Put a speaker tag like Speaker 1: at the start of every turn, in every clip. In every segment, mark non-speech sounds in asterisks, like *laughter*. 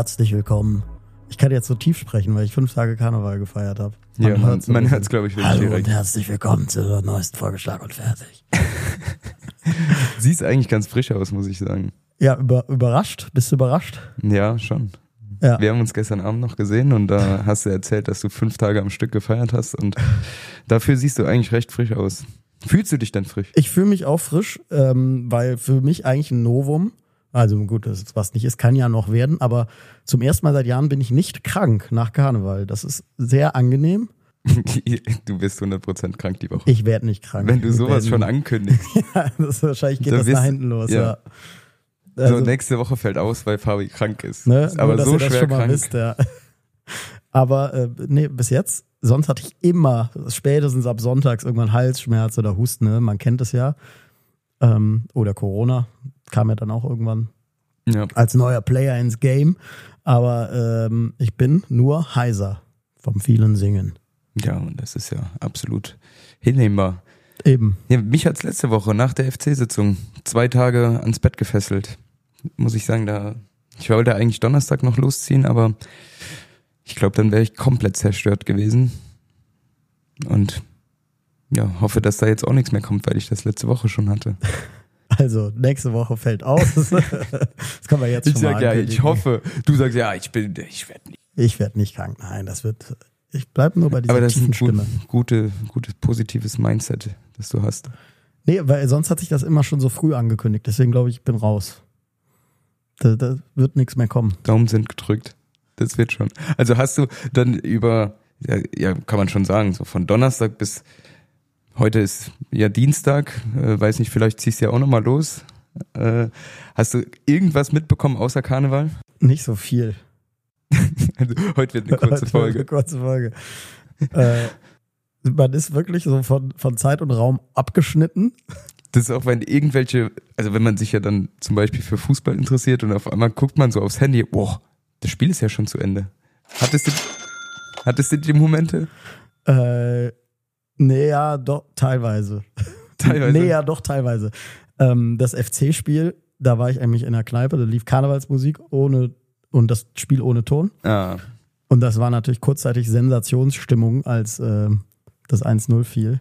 Speaker 1: Herzlich willkommen. Ich kann jetzt so tief sprechen, weil ich fünf Tage Karneval gefeiert habe.
Speaker 2: Ja, man, man hört es, glaube ich, wirklich
Speaker 1: Hallo
Speaker 2: direkt.
Speaker 1: und herzlich willkommen zur neuesten Folge Schlag und Fertig. *laughs*
Speaker 2: Siehst eigentlich ganz frisch aus, muss ich sagen.
Speaker 1: Ja, über, überrascht? Bist du überrascht?
Speaker 2: Ja, schon.
Speaker 1: Ja.
Speaker 2: Wir haben uns gestern Abend noch gesehen und da *laughs* hast du erzählt, dass du fünf Tage am Stück gefeiert hast und dafür siehst du eigentlich recht frisch aus. Fühlst du dich denn frisch?
Speaker 1: Ich fühle mich auch frisch, ähm, weil für mich eigentlich ein Novum. Also gut, das was nicht ist, kann ja noch werden, aber zum ersten Mal seit Jahren bin ich nicht krank nach Karneval. Das ist sehr angenehm. *laughs*
Speaker 2: Du bist 100% krank die Woche.
Speaker 1: Ich werde nicht krank.
Speaker 2: Wenn du sowas schon ankündigst. *laughs*
Speaker 1: Ja, das ist, wahrscheinlich geht
Speaker 2: Da
Speaker 1: das
Speaker 2: bist-
Speaker 1: nach hinten los, ja.
Speaker 2: ja.
Speaker 1: Also,
Speaker 2: so nächste Woche fällt aus, weil Fabi krank ist.
Speaker 1: ne,
Speaker 2: Ist aber
Speaker 1: nur,
Speaker 2: so schwer krank.
Speaker 1: wisst, ja. Aber äh, nee, bis jetzt, sonst hatte ich immer, spätestens ab sonntags irgendwann Halsschmerz oder Husten, ne? man kennt es ja. Ähm, oder Corona kam ja dann auch irgendwann
Speaker 2: Ja.
Speaker 1: als neuer Player ins Game. Aber ähm, ich bin nur heiser vom vielen Singen.
Speaker 2: ja, und das ist ja absolut hinnehmbar.
Speaker 1: Eben.
Speaker 2: Ja, mich hat's letzte Woche nach der FC-Sitzung zwei Tage ans Bett gefesselt. Muss ich sagen, da ich wollte eigentlich Donnerstag noch losziehen, aber ich glaube, dann wäre ich komplett zerstört gewesen. Und ja, hoffe, dass da jetzt auch nichts mehr kommt, weil ich das letzte Woche schon hatte. *laughs*
Speaker 1: Also, nächste Woche fällt aus. *laughs* das kann man jetzt
Speaker 2: Ich
Speaker 1: schon mal
Speaker 2: sag ja, ich hoffe. Du sagst ja, ich bin, ich werde nicht.
Speaker 1: Ich werde nicht krank. Nein, das wird. Ich bleib nur bei dieser
Speaker 2: Aber das ist
Speaker 1: tiefen
Speaker 2: ein gut,
Speaker 1: Stimme.
Speaker 2: gute, gutes positives Mindset, das du hast.
Speaker 1: Nee, weil sonst hat sich das immer schon so früh angekündigt. Deswegen glaube ich, ich bin raus. Da, da wird nichts mehr kommen.
Speaker 2: Daumen sind gedrückt. Das wird schon. Also hast du dann über, ja, ja kann man schon sagen, so von Donnerstag bis heute ist ja Dienstag, äh, weiß nicht, vielleicht ziehst du ja auch nochmal los. Äh, hast du irgendwas mitbekommen außer Karneval?
Speaker 1: Nicht so viel.
Speaker 2: Also, heute wird eine *laughs* kurze
Speaker 1: Eine
Speaker 2: Folge.
Speaker 1: kurze Folge. äh, man ist wirklich so von, von Zeit und Raum abgeschnitten.
Speaker 2: Das ist auch, wenn irgendwelche, also wenn man sich ja dann zum Beispiel für Fußball interessiert und auf einmal guckt man so aufs Handy, boah, das Spiel ist ja schon zu Ende. Hattest du, hattest du die Momente?
Speaker 1: Äh, nee, ja, doch, teilweise. *laughs*
Speaker 2: Teilweise.
Speaker 1: Nee, ja, doch, teilweise. Ähm, das FC-Spiel, da war ich eigentlich in der Kneipe, da lief Karnevalsmusik ohne und das Spiel ohne Ton.
Speaker 2: Ah,
Speaker 1: Und das war natürlich kurzzeitig Sensationsstimmung, als äh, das 1-0 fiel.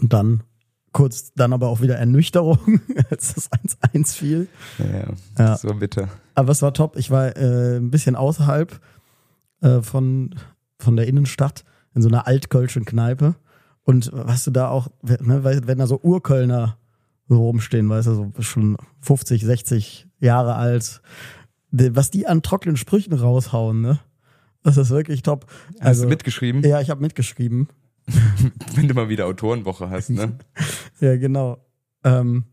Speaker 1: Und dann kurz, dann aber auch wieder Ernüchterung, *laughs* als das 1-1 fiel.
Speaker 2: ja, ja, war bitter.
Speaker 1: Aber es war top. Ich war äh, ein bisschen außerhalb äh, von, von der Innenstadt in so einer altkölschen Kneipe. Und was du da auch, ne, wenn da so Urkölner so rumstehen, weißt du, so schon 50, 60 Jahre alt, was die an trockenen Sprüchen raushauen, ne? Das ist wirklich top.
Speaker 2: Hast
Speaker 1: Also,
Speaker 2: du mitgeschrieben?
Speaker 1: ja, ich habe mitgeschrieben. *laughs*
Speaker 2: Wenn du mal wieder Autorenwoche hast, ne? *laughs*
Speaker 1: Ja, genau. Ähm,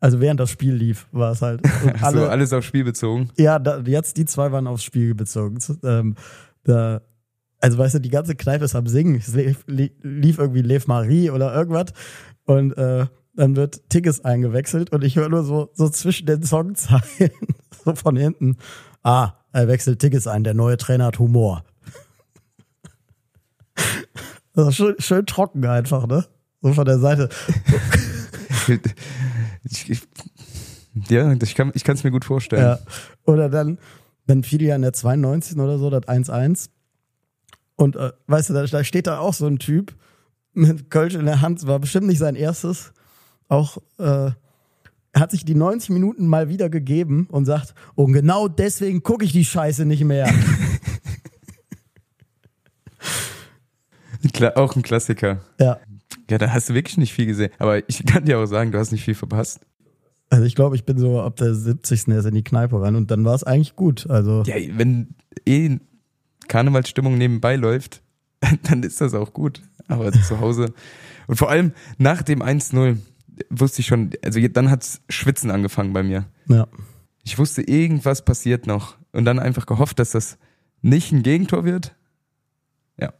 Speaker 1: also während das Spiel lief, war es halt. *laughs*
Speaker 2: Hast du alles aufs Spiel bezogen?
Speaker 1: Ja, da, jetzt die zwei waren aufs Spiel bezogen. Ähm, da, also weißt du, die ganze Kneipe ist am Singen. Es lief, li- lief irgendwie Lev Marie oder irgendwas. Und äh, dann wird Tigges eingewechselt und ich höre nur so, so zwischen den Songzeilen, *laughs* so von hinten, ah, er wechselt Tigges ein, der neue Trainer hat Humor. *laughs* Ist schön, schön trocken einfach, ne? So von der Seite.
Speaker 2: Ich, ich, ja, ich kann es mir gut vorstellen.
Speaker 1: Ja. Oder dann, dann fiel ja in der 92. oder so, das 1-1. Und äh, weißt du, da, da steht da auch so ein Typ mit Kölsch in der Hand, war bestimmt nicht sein erstes. Auch äh, er hat sich die 90 Minuten mal wieder gegeben und sagt, und genau deswegen gucke ich die Scheiße nicht mehr.
Speaker 2: Auch ein Klassiker.
Speaker 1: ja.
Speaker 2: Ja, da hast du wirklich nicht viel gesehen. Aber ich kann dir auch sagen, du hast nicht viel verpasst.
Speaker 1: Also ich glaube, ich bin so ab der 70. erst in die Kneipe rein und dann war es eigentlich gut. Also
Speaker 2: Ja, wenn eh Karnevalsstimmung nebenbei läuft, *laughs* dann ist das auch gut. Aber zu Hause und vor allem nach dem 1-0 wusste ich schon, also dann hat's Schwitzen angefangen bei mir.
Speaker 1: ja.
Speaker 2: Ich wusste, irgendwas passiert noch und dann einfach gehofft, dass das nicht ein Gegentor wird. Ja.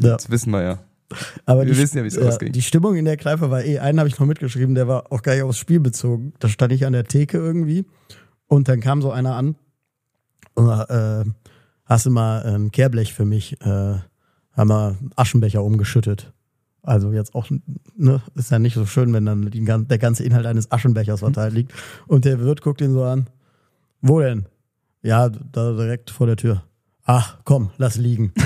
Speaker 1: Ja.
Speaker 2: Jetzt wissen wir ja.
Speaker 1: Aber
Speaker 2: Wir
Speaker 1: die,
Speaker 2: wissen ja, wie es ausging.
Speaker 1: Die Stimmung in der Kneipe war eh, einen habe ich noch mitgeschrieben, der war auch gar nicht aufs Spiel bezogen. Da stand ich an der Theke irgendwie und dann kam so einer an, äh, hast du mal ein Kehrblech für mich, äh, haben wir Aschenbecher umgeschüttet. Also jetzt auch, ne, ist ja nicht so schön, wenn dann die, der ganze Inhalt eines Aschenbechers verteilt liegt. Und der Wirt guckt ihn so an, Wo denn? Ja, da direkt vor der Tür. Ach, komm, lass liegen. *laughs*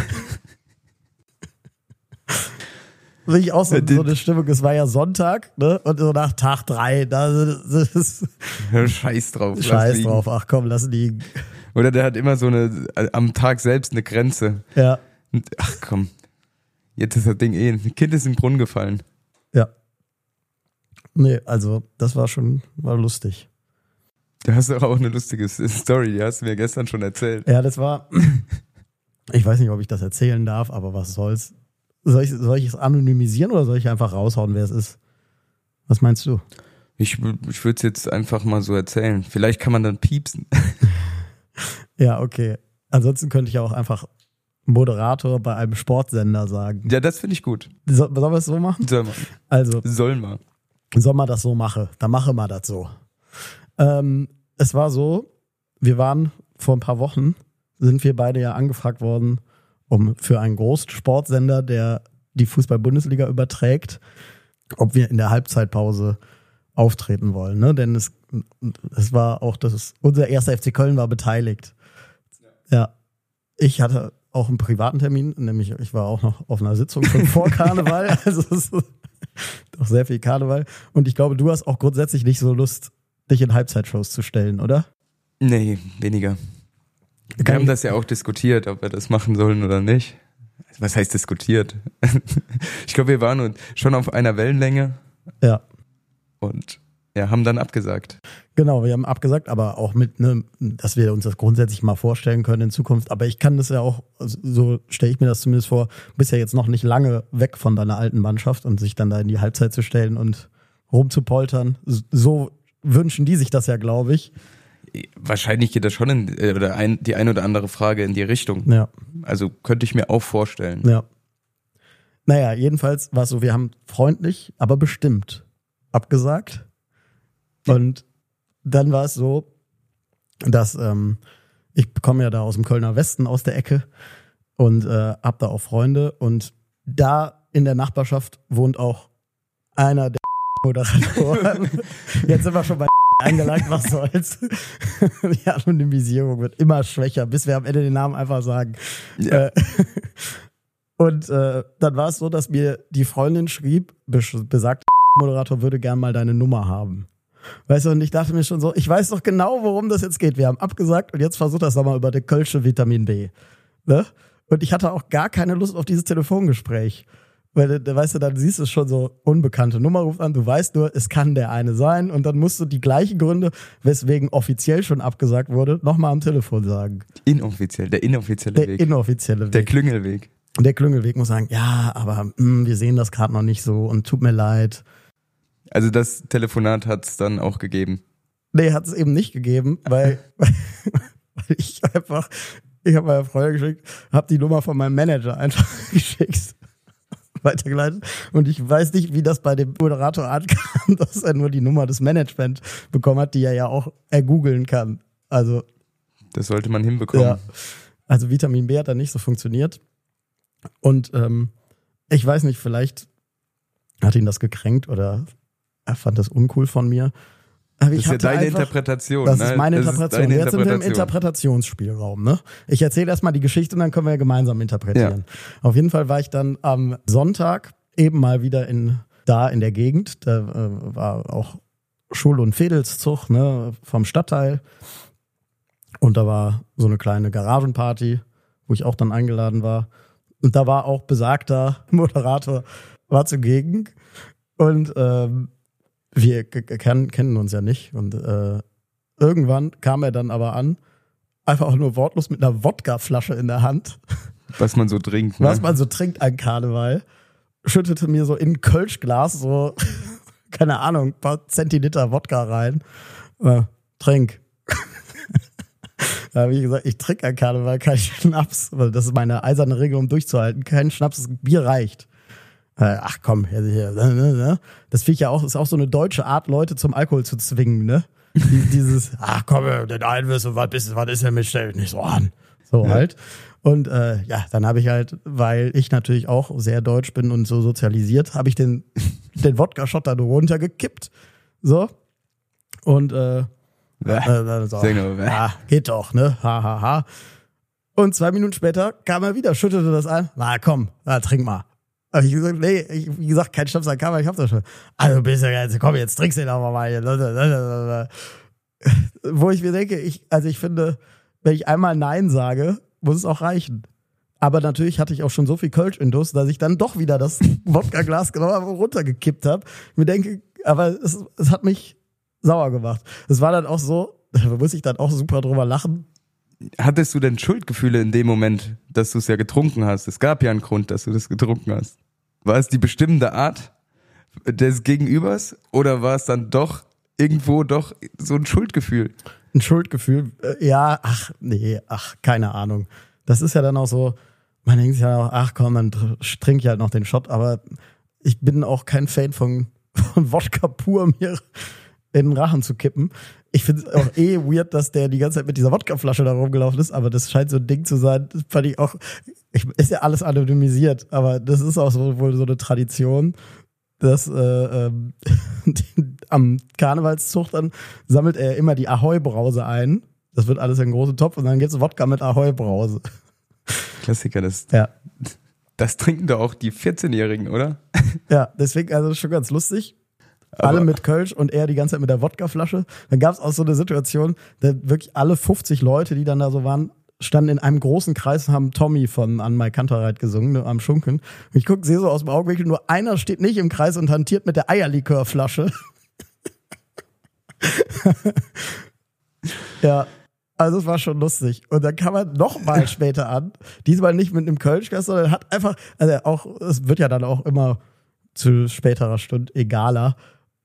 Speaker 1: Wirklich auch so, so eine Stimmung. Es war ja Sonntag, ne? Und so nach Tag drei, da das ist
Speaker 2: Scheiß drauf.
Speaker 1: Scheiß drauf. Ach komm, lass liegen.
Speaker 2: Oder der hat immer so eine, äh, am Tag selbst eine Grenze.
Speaker 1: Ja,
Speaker 2: Und, ach komm, jetzt ist das Ding eh, ein Kind ist im Brunnen gefallen.
Speaker 1: ja. Nee, also das war schon, war lustig.
Speaker 2: Du hast doch auch eine lustige Story, die hast du mir gestern schon erzählt.
Speaker 1: Ja, das war. *clears throat* Ich weiß nicht, ob ich das erzählen darf, aber was soll's. Soll ich, soll ich es anonymisieren oder soll ich einfach raushauen, wer es ist? Was meinst du?
Speaker 2: Ich, ich würde es jetzt einfach mal so erzählen. Vielleicht kann man dann piepsen. *laughs* *laughs*
Speaker 1: Ja, okay. Ansonsten könnte ich auch einfach Moderator bei einem Sportsender sagen.
Speaker 2: Ja, das finde ich gut.
Speaker 1: So, sollen wir es so machen?
Speaker 2: Soll man.
Speaker 1: Also,
Speaker 2: Sollen wir.
Speaker 1: soll man das so machen? Dann mache mal das so. Ähm, es war so, wir waren vor ein paar Wochen, sind wir beide ja angefragt worden, um für einen großen Sportsender, der die Fußball-Bundesliga überträgt, ob wir in der Halbzeitpause auftreten wollen. Ne? Denn es, es war auch, das, unser erster FC Köln war beteiligt. Ja. Ich hatte auch einen privaten Termin, nämlich ich war auch noch auf einer Sitzung schon vor *laughs* Karneval. Also es ist doch sehr viel Karneval. Und ich glaube, du hast auch grundsätzlich nicht so Lust, dich in Halbzeitshows zu stellen, oder?
Speaker 2: Nee, weniger. Wir
Speaker 1: Kann
Speaker 2: haben
Speaker 1: ich-
Speaker 2: das ja auch diskutiert, ob wir das machen sollen oder nicht. Was heißt diskutiert? *laughs* ich glaube, wir waren schon auf einer Wellenlänge
Speaker 1: Ja.
Speaker 2: Und ja, haben dann abgesagt.
Speaker 1: Genau, wir haben abgesagt, aber auch mit, ne, dass wir uns das grundsätzlich mal vorstellen können in Zukunft. Aber ich kann das ja auch, also so stelle ich mir das zumindest vor, bist ja jetzt noch nicht lange weg von deiner alten Mannschaft und sich dann da in die Halbzeit zu stellen und rumzupoltern. So wünschen die sich das ja, glaube ich.
Speaker 2: Wahrscheinlich geht das schon in äh, oder ein, die ein oder andere Frage in die Richtung.
Speaker 1: Ja,
Speaker 2: Also könnte ich mir auch vorstellen.
Speaker 1: ja. Naja, jedenfalls war es so, wir haben freundlich, aber bestimmt abgesagt. Und dann war es so, dass ähm, ich komme ja da aus dem Kölner Westen, aus der Ecke und äh, hab da auch Freunde und da in der Nachbarschaft wohnt auch einer der *laughs* Moderatoren. *laughs* Jetzt sind wir schon bei *laughs* eingelangt, was soll's. Die Anonymisierung wird immer schwächer, bis wir am Ende den Namen einfach sagen.
Speaker 2: Ja.
Speaker 1: Äh, und äh, dann war es so, dass mir die Freundin schrieb, bes- besagt Moderator würde gern mal deine Nummer haben. Weißt du, und ich dachte mir schon so, ich weiß doch genau, worum das jetzt geht. Wir haben abgesagt und jetzt versucht das nochmal über den Kölsche Vitamin B. Ne? Und ich hatte auch gar keine Lust auf dieses Telefongespräch. Weil, da weißt du, dann siehst du es schon so, unbekannte Nummer ruft an, du weißt nur, es kann der eine sein und dann musst du die gleichen Gründe, weswegen offiziell schon abgesagt wurde, nochmal am Telefon sagen.
Speaker 2: Inoffiziell, der inoffizielle
Speaker 1: Der
Speaker 2: Weg.
Speaker 1: inoffizielle Weg.
Speaker 2: der Klüngelweg.
Speaker 1: Der Klüngelweg muss sagen, ja, aber mh, wir sehen das gerade noch nicht so und tut mir leid.
Speaker 2: Also das Telefonat hat es dann auch gegeben.
Speaker 1: Nee, hat es eben nicht gegeben, *laughs* weil, weil ich einfach, ich habe meiner Freundin geschickt, habe die Nummer von meinem Manager einfach *laughs* geschickt, weitergeleitet und ich weiß nicht, wie das bei dem Moderator ankam, *laughs* dass er nur die Nummer des Management bekommen hat, die er ja auch ergoogeln kann. Also
Speaker 2: Das sollte man hinbekommen.
Speaker 1: Ja. Also Vitamin B hat da nicht so funktioniert. Und ähm, ich weiß nicht, vielleicht hat ihn das gekränkt oder er fand das uncool von mir. Aber
Speaker 2: Das ist ja deine
Speaker 1: einfach,
Speaker 2: Interpretation.
Speaker 1: Das
Speaker 2: ne?
Speaker 1: ist meine
Speaker 2: Das
Speaker 1: Interpretation.
Speaker 2: deine
Speaker 1: Jetzt sind wir im
Speaker 2: Interpretation.
Speaker 1: Interpretationsspielraum. Ne? Ich erzähle erstmal die Geschichte und dann können wir ja gemeinsam interpretieren. Auf jeden Fall war ich dann am Sonntag eben mal wieder in da in der Gegend. Da äh, war auch Schul- und Fädelszug ne, vom Stadtteil. Und da war so eine kleine Garagenparty, wo ich auch dann eingeladen war. Und da war auch besagter *laughs* Moderator, war zugegen. Und ähm, wir kennen, uns ja nicht. Und äh, irgendwann kam er dann aber an, einfach auch nur wortlos mit einer Wodkaflasche in der Hand,
Speaker 2: Was man so trinkt. Ne?
Speaker 1: was man so trinkt an Karneval, schüttete mir so in ein Kölschglas so, *laughs* keine Ahnung, ein paar Zentiliter Wodka rein. Äh, trink. Da habe ich gesagt, ich trinke an Karneval keinen Schnaps, weil das ist meine eiserne Regel, um durchzuhalten. Kein Schnaps, Bier reicht. Äh, Ach komm, ne, ne, ne. das finde ich ja auch, ist auch so eine deutsche Art, Leute zum Alkohol zu zwingen, ne? Die- *laughs* Dieses, ach komm, den einen wirst du, was ist, was ist denn mit, stell dich nicht so an. So halt. Und äh, ja, dann habe ich halt, weil ich natürlich auch sehr deutsch bin und so sozialisiert, habe ich den, *laughs* den Wodka-Shot dann runtergekippt. So. Und äh, Äh, äh, so. Ja, geht doch, ne? Ha, ha, ha. Und zwei Minuten später kam er wieder, schüttete das ein. Na komm, na, trink mal. Hab ich gesagt, nee, ich, wie gesagt, kein Schnaps an Kamera, ich hab das schon. Also bist du jetzt, komm, jetzt trinkst du den aber mal. hier. *laughs* Wo ich mir denke, ich, also ich finde, wenn ich einmal Nein sage, muss es auch reichen. Aber natürlich hatte ich auch schon so viel Kölsch in Durst, dass ich dann doch wieder das *laughs* Wodka-Glas genommen habe und runtergekippt habe. Ich mir denke, aber es, es hat mich sauer gemacht. Es war dann auch so, *laughs* da muss ich dann auch super drüber lachen.
Speaker 2: Hattest du denn Schuldgefühle in dem Moment, dass du es ja getrunken hast? Es gab ja einen Grund, dass du das getrunken hast. War es die bestimmte Art des Gegenübers oder war es dann doch irgendwo doch so ein Schuldgefühl?
Speaker 1: Ein Schuldgefühl. Äh, Ja, ach, nee, ach, keine Ahnung. Das ist ja dann auch so, man denkt sich ja auch, ach komm, dann tr- trink ich halt noch den Shot, aber ich bin auch kein Fan von, *laughs* von Wodka pur mir in den Rachen zu kippen. Ich finde es auch eh weird, dass der die ganze Zeit mit dieser Wodkaflasche da rumgelaufen ist, aber das scheint so ein Ding zu sein. Das fand ich auch, ich, ist ja alles anonymisiert, aber das ist auch so, wohl so eine Tradition, dass äh, ähm, *laughs* am Karnevalszug dann sammelt er immer die Ahoi-Brause ein. Das wird alles in einen großen Topf und dann gibt's Wodka mit Ahoi-Brause.
Speaker 2: Klassiker, das,
Speaker 1: Ja.
Speaker 2: das trinken doch auch die 14-Jährigen, oder?
Speaker 1: Ja, deswegen, also schon ganz lustig. Alle mit Kölsch und er die ganze Zeit mit der Wodkaflasche. Dann gab's auch so eine Situation, da wirklich alle 50 Leute, die dann da so waren, standen in einem großen Kreis und haben Tommy von An Mai Kantereit gesungen, ne, am Schunken. Und ich guck, sehe so aus dem Augenwinkel, nur einer steht nicht im Kreis und hantiert mit der Eierlikörflasche. *laughs* ja, also es war schon lustig. Und dann kam er noch mal *laughs* später an, diesmal nicht mit einem Kölschgast, sondern hat einfach, also auch, es wird ja dann auch immer zu späterer Stunde egaler,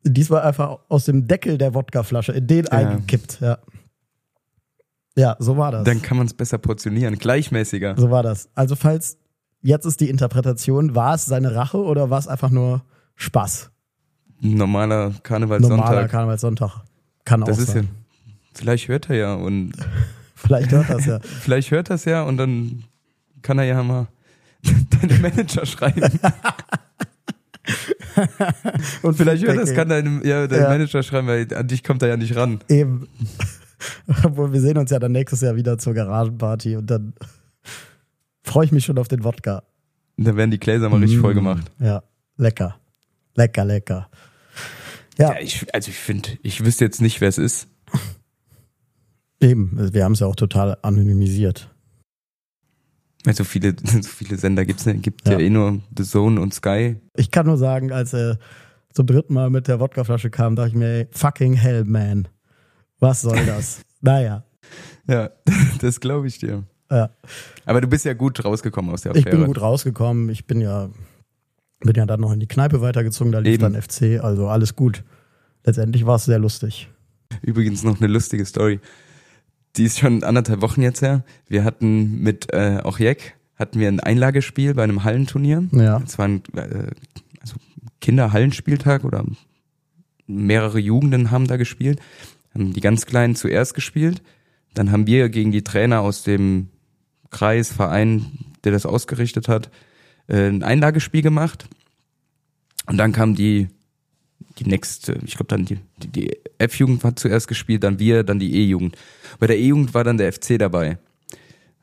Speaker 1: diesmal einfach aus dem Deckel der Wodkaflasche in den eingekippt, ja. Ja, so war das.
Speaker 2: Dann kann man es besser portionieren, gleichmäßiger.
Speaker 1: So war das. Also falls jetzt ist die Interpretation, war es seine Rache oder war es einfach nur Spaß?
Speaker 2: Normaler
Speaker 1: Normaler
Speaker 2: Karnevalssonntag.
Speaker 1: Karnevalssonntag. Kann auch
Speaker 2: Das ist ja,
Speaker 1: sein.
Speaker 2: vielleicht hört er ja und *laughs*
Speaker 1: Vielleicht hört das ja. *laughs*
Speaker 2: vielleicht hört das ja und dann kann er ja mal *laughs* deinem Manager schreiben.
Speaker 1: Und
Speaker 2: Vielleicht hört das, kann deinem, ja, dein
Speaker 1: Ja.
Speaker 2: Manager schreiben, weil an dich kommt er ja nicht ran.
Speaker 1: Eben. *laughs* Obwohl, wir sehen uns ja dann nächstes Jahr wieder zur Garagenparty und dann freue ich mich schon auf den Wodka.
Speaker 2: Und dann werden die Gläser mal richtig
Speaker 1: Mm.
Speaker 2: voll gemacht.
Speaker 1: Ja, lecker. Lecker, lecker. Ja,
Speaker 2: Ja, ich, also ich finde, ich wüsste jetzt nicht, wer es ist.
Speaker 1: eben. Wir haben es ja auch total anonymisiert.
Speaker 2: So viele, *laughs* so viele Sender gibt's nicht. Gibt ja.
Speaker 1: Ja.
Speaker 2: eh nur The Zone und Sky.
Speaker 1: Ich kann nur sagen, als er zum dritten Mal mit der Wodkaflasche kam, dachte ich mir, ey, fucking hell, man. Was soll das? *laughs* naja,
Speaker 2: Ja, *laughs* das glaube ich dir.
Speaker 1: ja.
Speaker 2: Aber du bist ja gut rausgekommen aus der
Speaker 1: Ich
Speaker 2: Affäre.
Speaker 1: bin gut rausgekommen. Ich bin ja, bin ja dann noch in die Kneipe weitergezogen, da lief
Speaker 2: Eben.
Speaker 1: dann FC, also alles gut. Letztendlich war es sehr lustig.
Speaker 2: Übrigens noch eine lustige Story. Die ist schon anderthalb Wochen jetzt her. Wir hatten mit äh, auch Jack hatten wir ein Einlagespiel bei einem Hallenturnier.
Speaker 1: Ja.
Speaker 2: Es war ein äh, also Kinderhallenspieltag oder mehrere Jugenden haben da gespielt. Haben die ganz Kleinen zuerst gespielt. Dann haben wir gegen die Trainer aus dem Kreis, Verein, der das ausgerichtet hat, äh, ein Einlagespiel gemacht. Und dann kam die die nächste, ich glaube dann die, die, die F-Jugend war zuerst gespielt, dann wir, dann die E-Jugend. Bei der E-Jugend war dann der FC dabei.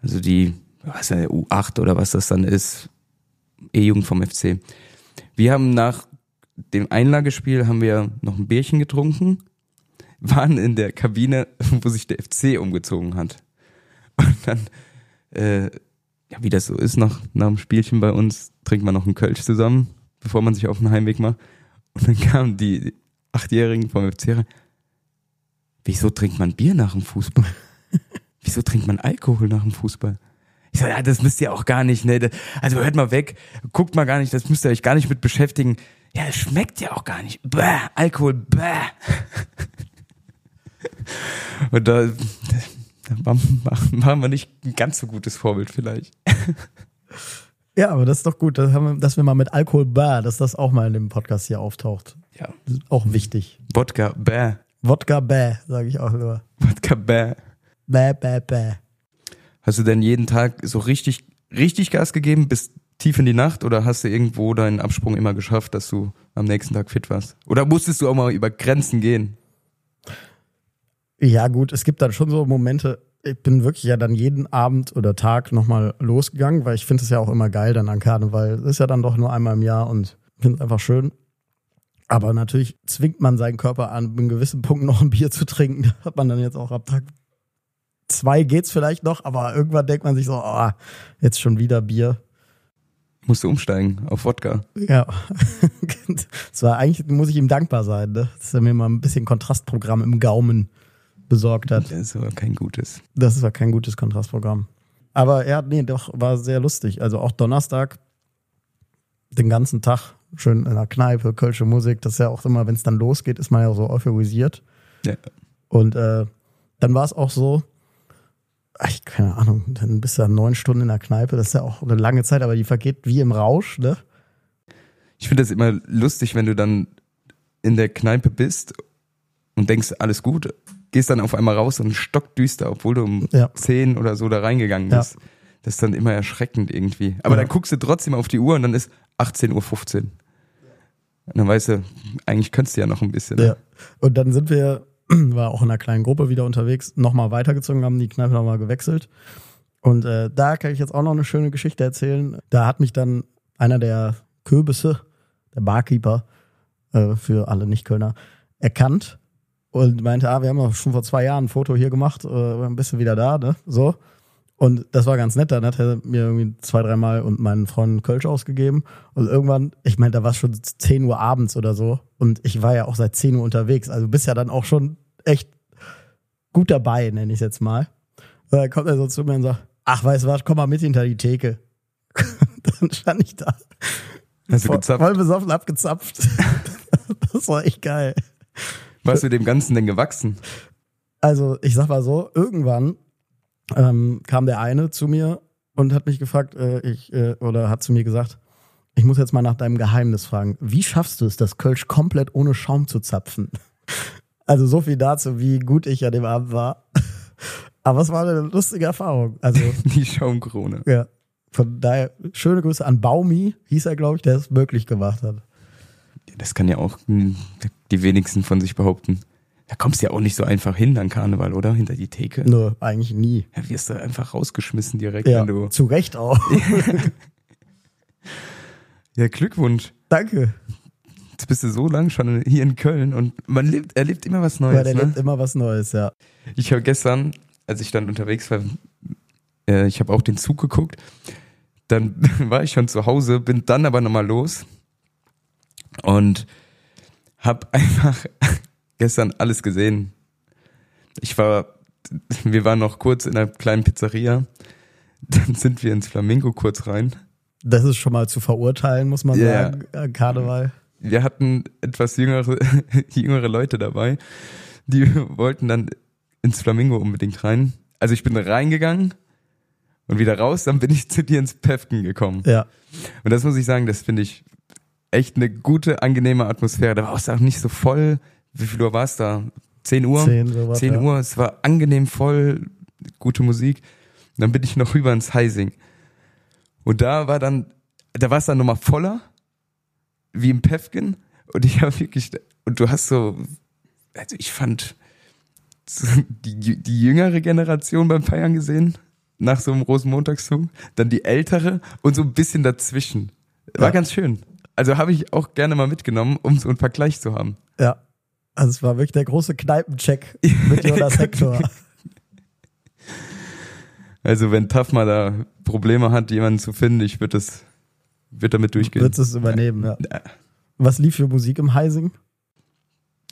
Speaker 2: Also die, was ist ja, U8 oder was das dann ist, E-Jugend vom FC. Wir haben nach dem Einlagespiel haben wir noch ein Bierchen getrunken, waren in der Kabine, *laughs* wo sich der FC umgezogen hat. Und dann, äh, ja, wie das so ist, nach, nach dem Spielchen bei uns, trinkt man noch einen Kölsch zusammen, bevor man sich auf den Heimweg macht. Und dann kamen die Achtjährigen vom FC rein. Wieso trinkt man Bier nach dem Fußball? *laughs* Wieso trinkt man Alkohol nach dem Fußball? Ich so, ja, das müsst ihr auch gar nicht, ne? Also hört mal weg, guckt mal gar nicht, das müsst ihr euch gar nicht mit beschäftigen. Ja, es schmeckt ja auch gar nicht. Bäh, Alkohol, bäh. *laughs* Und da, da waren wir nicht ein ganz so gutes Vorbild vielleicht. *laughs*
Speaker 1: Ja, aber das ist doch gut, dass, wir, dass wir mal mit Alkohol bar, dass das auch mal in dem Podcast hier auftaucht.
Speaker 2: Ja.
Speaker 1: Auch wichtig.
Speaker 2: Wodka, bäh.
Speaker 1: Wodka bäh, sage ich auch nur.
Speaker 2: Wodka, bäh.
Speaker 1: Bäh, bäh, bäh.
Speaker 2: Hast du denn jeden Tag so richtig, richtig Gas gegeben bis tief in die Nacht oder hast du irgendwo deinen Absprung immer geschafft, dass du am nächsten Tag fit warst? Oder musstest du auch mal über Grenzen gehen?
Speaker 1: Ja, gut, es gibt dann schon so Momente, ich bin wirklich ja dann jeden Abend oder Tag nochmal losgegangen, weil ich finde es ja auch immer geil dann an Karneval. Es ist ja dann doch nur einmal im Jahr und finde es einfach schön. Aber natürlich zwingt man seinen Körper an, einem gewissen Punkt noch ein Bier zu trinken. *laughs* Da hat man dann jetzt auch ab Tag zwei geht's vielleicht noch, aber irgendwann denkt man sich so, oh, jetzt schon wieder Bier.
Speaker 2: Musst du umsteigen auf Wodka.
Speaker 1: Ja. *laughs* das war eigentlich, muss ich ihm dankbar sein, ne? dass er mir mal ein bisschen Kontrastprogramm im Gaumen besorgt hat.
Speaker 2: Das war kein gutes.
Speaker 1: Das war kein gutes Kontrastprogramm. Aber er, nee, doch, war sehr lustig. Also auch Donnerstag, den ganzen Tag schön in der Kneipe, Kölsche Musik. Das ist ja auch immer, wenn es dann losgeht, ist man ja so euphorisiert.
Speaker 2: Ja.
Speaker 1: Und äh, dann war es auch so, ich keine Ahnung, dann bist du ja neun Stunden in der Kneipe, das ist ja auch eine lange Zeit, aber die vergeht wie im Rausch, ne?
Speaker 2: Ich finde das immer lustig, wenn du dann in der Kneipe bist und denkst, alles gut, gehst dann auf einmal raus und stockdüster, obwohl du um
Speaker 1: Ja.
Speaker 2: 10 oder so da reingegangen
Speaker 1: Ja.
Speaker 2: bist. Das ist dann immer erschreckend irgendwie. Aber
Speaker 1: Ja.
Speaker 2: dann guckst du trotzdem auf die Uhr und dann ist 18.15 Uhr. Und dann weißt du, eigentlich könntest du ja noch ein bisschen. ne?
Speaker 1: Ja. Und dann sind wir, *clears throat* war auch in einer kleinen Gruppe wieder unterwegs, nochmal weitergezogen, haben die Kneipe nochmal gewechselt. Und äh, da kann ich jetzt auch noch eine schöne Geschichte erzählen. Da hat mich dann einer der Kürbisse, der Barkeeper, äh, für alle Nicht-Kölner, erkannt und meinte, ah, wir haben doch schon vor zwei Jahren ein Foto hier gemacht, äh, bist du wieder da, ne? So. Und das war ganz nett. Dann hat er mir irgendwie zwei, dreimal und meinen Freunden Kölsch ausgegeben. Und irgendwann, ich meine, da war es schon 10 Uhr abends oder so. Und ich war ja auch seit 10 Uhr unterwegs. Also bist ja dann auch schon echt gut dabei, nenne ich es jetzt mal. Und dann kommt er so zu mir und sagt, ach, weißt du was, komm mal mit hinter die Theke. *laughs* dann stand ich da.
Speaker 2: Hast du gezapft?
Speaker 1: voll besoffen abgezapft. *laughs* das war echt geil.
Speaker 2: Warst du dem Ganzen denn gewachsen?
Speaker 1: Also, ich sag mal so, irgendwann ähm, kam der eine zu mir und hat mich gefragt, äh, ich, äh, oder hat zu mir gesagt, ich muss jetzt mal nach deinem Geheimnis fragen. Wie schaffst du es, das Kölsch komplett ohne Schaum zu zapfen? *laughs* Also so viel dazu, wie gut ich an dem Abend war. *laughs* Aber es war eine lustige Erfahrung. Also, *laughs*
Speaker 2: Die Schaumkrone.
Speaker 1: ja. Von daher, schöne Grüße an Baumi, hieß er, glaube ich, der es möglich gemacht hat.
Speaker 2: Das kann ja auch hm, die wenigsten von sich behaupten. Da kommst du ja auch nicht so einfach hin an Karneval, oder? Hinter die Theke.
Speaker 1: Nur eigentlich nie.
Speaker 2: Ja, wirst du einfach rausgeschmissen direkt,
Speaker 1: Ja,
Speaker 2: wenn du.
Speaker 1: zu Recht auch. *laughs*
Speaker 2: Ja, Glückwunsch.
Speaker 1: Danke.
Speaker 2: Jetzt bist du so lang schon hier in Köln und man lebt, erlebt immer was Neues.
Speaker 1: Ja, der
Speaker 2: ne?
Speaker 1: lebt immer was Neues, ja.
Speaker 2: Ich habe gestern, als ich dann unterwegs war, äh, ich habe auch den Zug geguckt, dann *laughs* war ich schon zu Hause, bin dann aber nochmal los und habe *laughs* einfach gestern alles gesehen. Ich war, wir waren noch kurz in einer kleinen Pizzeria, dann sind wir ins Flamingo kurz rein.
Speaker 1: Das ist schon mal zu verurteilen, muss man
Speaker 2: Ja.
Speaker 1: sagen. äh, Karneval.
Speaker 2: wir hatten etwas jüngere, *laughs* jüngere Leute dabei, die wollten dann ins Flamingo unbedingt rein. Also ich bin reingegangen und wieder raus, dann bin ich zu dir ins Pefken gekommen.
Speaker 1: Ja.
Speaker 2: Und das muss ich sagen, das finde ich echt eine gute, angenehme Atmosphäre. Da war es auch nicht so voll. Wie viel Uhr war es da? 10 Uhr?
Speaker 1: Zehn, sowas,
Speaker 2: 10
Speaker 1: ja.
Speaker 2: Uhr, es war angenehm voll, gute Musik. Und dann bin ich noch rüber ins Heising. Und da war dann, da war es dann nochmal voller, wie im Pefken. Und ich habe wirklich, und du hast so, also ich fand so die, die jüngere Generation beim Feiern gesehen, nach so einem Rosenmontagszug, dann die ältere und so ein bisschen dazwischen. War
Speaker 1: Ja.
Speaker 2: ganz schön. Also habe ich auch gerne mal mitgenommen, um so einen Vergleich zu haben.
Speaker 1: Ja. Also es war wirklich der große Kneipencheck mit *laughs* Jonas Hector.
Speaker 2: Also wenn Tafma da Probleme hat, jemanden zu finden, ich würde das, wird damit durchgehen.
Speaker 1: Wird es übernehmen, ja.
Speaker 2: Ja.
Speaker 1: Was lief für Musik im Heising?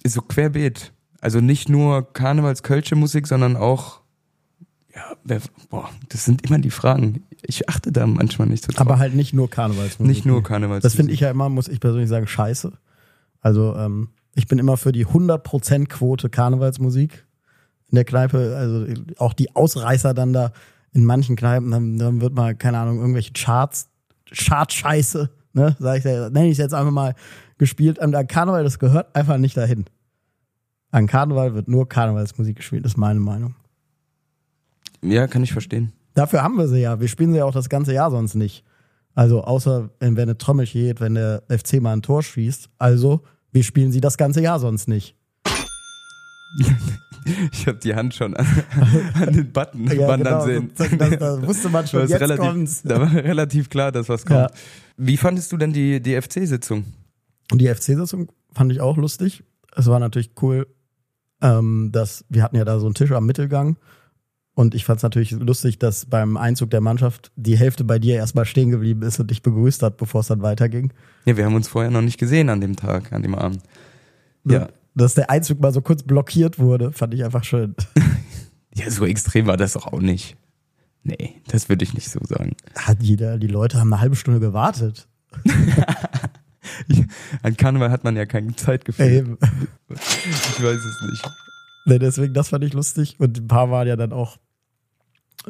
Speaker 2: Ist so querbeet. Also nicht nur Karnevals-Kölsche Musik, sondern auch, wer, boah, das sind immer die Fragen. Ich achte da manchmal nicht so drauf.
Speaker 1: Aber halt nicht nur Karnevalsmusik.
Speaker 2: nicht nur Karnevals.
Speaker 1: Das finde ich ja immer, muss ich persönlich sagen, scheiße. Also ähm, ich bin immer für die 100% Quote Karnevalsmusik in der Kneipe. Also auch die Ausreißer dann da in manchen Kneipen, dann, dann wird mal, keine Ahnung, irgendwelche Charts, Chart-Scheiße, ne, sag ich, nenne ich es jetzt einfach mal, gespielt. An Karneval, das gehört einfach nicht dahin. An Karneval wird nur Karnevalsmusik gespielt, ist meine Meinung.
Speaker 2: Ja, kann ich verstehen.
Speaker 1: Dafür haben wir sie ja. Wir spielen sie ja auch das ganze Jahr sonst nicht. Also außer wenn eine Trommel geht, wenn der FC mal ein Tor schießt. Also wir spielen sie das ganze Jahr sonst nicht. *laughs*
Speaker 2: Ich habe die Hand schon an, an den Button
Speaker 1: Ja,
Speaker 2: wandern
Speaker 1: genau,
Speaker 2: sehen.
Speaker 1: da- da *laughs* wusste man schon, jetzt
Speaker 2: relativ,
Speaker 1: kommt's.
Speaker 2: Da war relativ klar, dass was kommt.
Speaker 1: Ja.
Speaker 2: Wie fandest du denn die, die FC-Sitzung?
Speaker 1: Die FC-Sitzung fand ich auch lustig. Es war natürlich cool, ähm, dass wir hatten ja da so einen Tisch am Mittelgang. Und ich fand es natürlich lustig, dass beim Einzug der Mannschaft die Hälfte bei dir erstmal stehen geblieben ist und dich begrüßt hat, bevor es dann weiterging.
Speaker 2: Ja, wir haben uns vorher noch nicht gesehen an dem Tag, an dem Abend. Ja.
Speaker 1: Dass der Einzug mal so kurz blockiert wurde, fand ich einfach schön. *laughs*
Speaker 2: Ja, so extrem war das doch auch nicht. Nee, das würde ich nicht so sagen.
Speaker 1: Hat jeder, die Leute haben eine halbe Stunde gewartet. *laughs*
Speaker 2: An Karneval hat man ja kein Zeitgefühl.
Speaker 1: Eben.
Speaker 2: Ich weiß es nicht.
Speaker 1: Nee, deswegen, das fand ich lustig. Und ein paar waren ja dann auch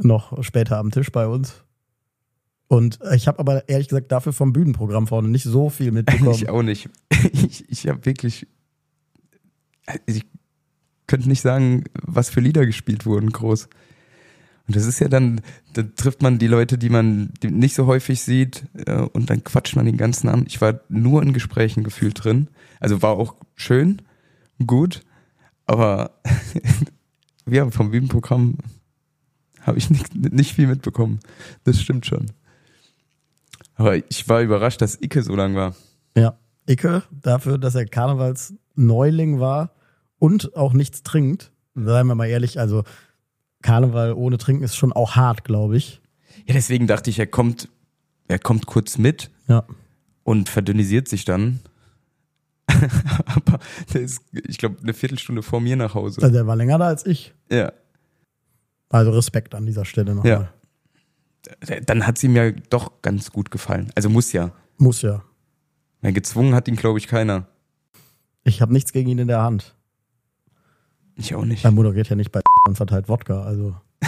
Speaker 1: noch später am Tisch bei uns. Und ich habe aber ehrlich gesagt dafür vom Bühnenprogramm vorne nicht so viel mitbekommen. *laughs*
Speaker 2: Ich auch nicht. *laughs* Ich, ich habe wirklich. Ich könnte nicht sagen, was für Lieder gespielt wurden, groß. Und das ist ja dann, da trifft man die Leute, die man nicht so häufig sieht, äh, und dann quatscht man den ganzen Abend. Ich war nur in Gesprächen gefühlt drin. Also war auch schön, gut, aber *laughs* ja, vom Bühnenprogramm habe ich nicht, nicht viel mitbekommen. Das stimmt schon. Aber ich war überrascht, dass Icke so lang war.
Speaker 1: Ja. Icke, dafür, dass er Karnevalsneuling war und auch nichts trinkt. Seien wir mal ehrlich, also Karneval ohne Trinken ist schon auch hart, glaube ich.
Speaker 2: Ja, deswegen dachte ich, er kommt, er kommt kurz mit
Speaker 1: Ja.
Speaker 2: und verdünnisiert sich dann. *laughs* Aber der ist, ich glaube, eine Viertelstunde vor mir nach Hause.
Speaker 1: Also der war länger da als ich.
Speaker 2: Ja.
Speaker 1: Also Respekt an dieser Stelle nochmal.
Speaker 2: Ja. Dann hat sie mir doch ganz gut gefallen. Also muss ja.
Speaker 1: Muss ja.
Speaker 2: Weil gezwungen hat ihn, glaube ich, keiner.
Speaker 1: Ich habe nichts gegen ihn in der Hand.
Speaker 2: Ich auch nicht.
Speaker 1: Er moderiert ja nicht bei *laughs* und verteilt Wodka, also. *laughs*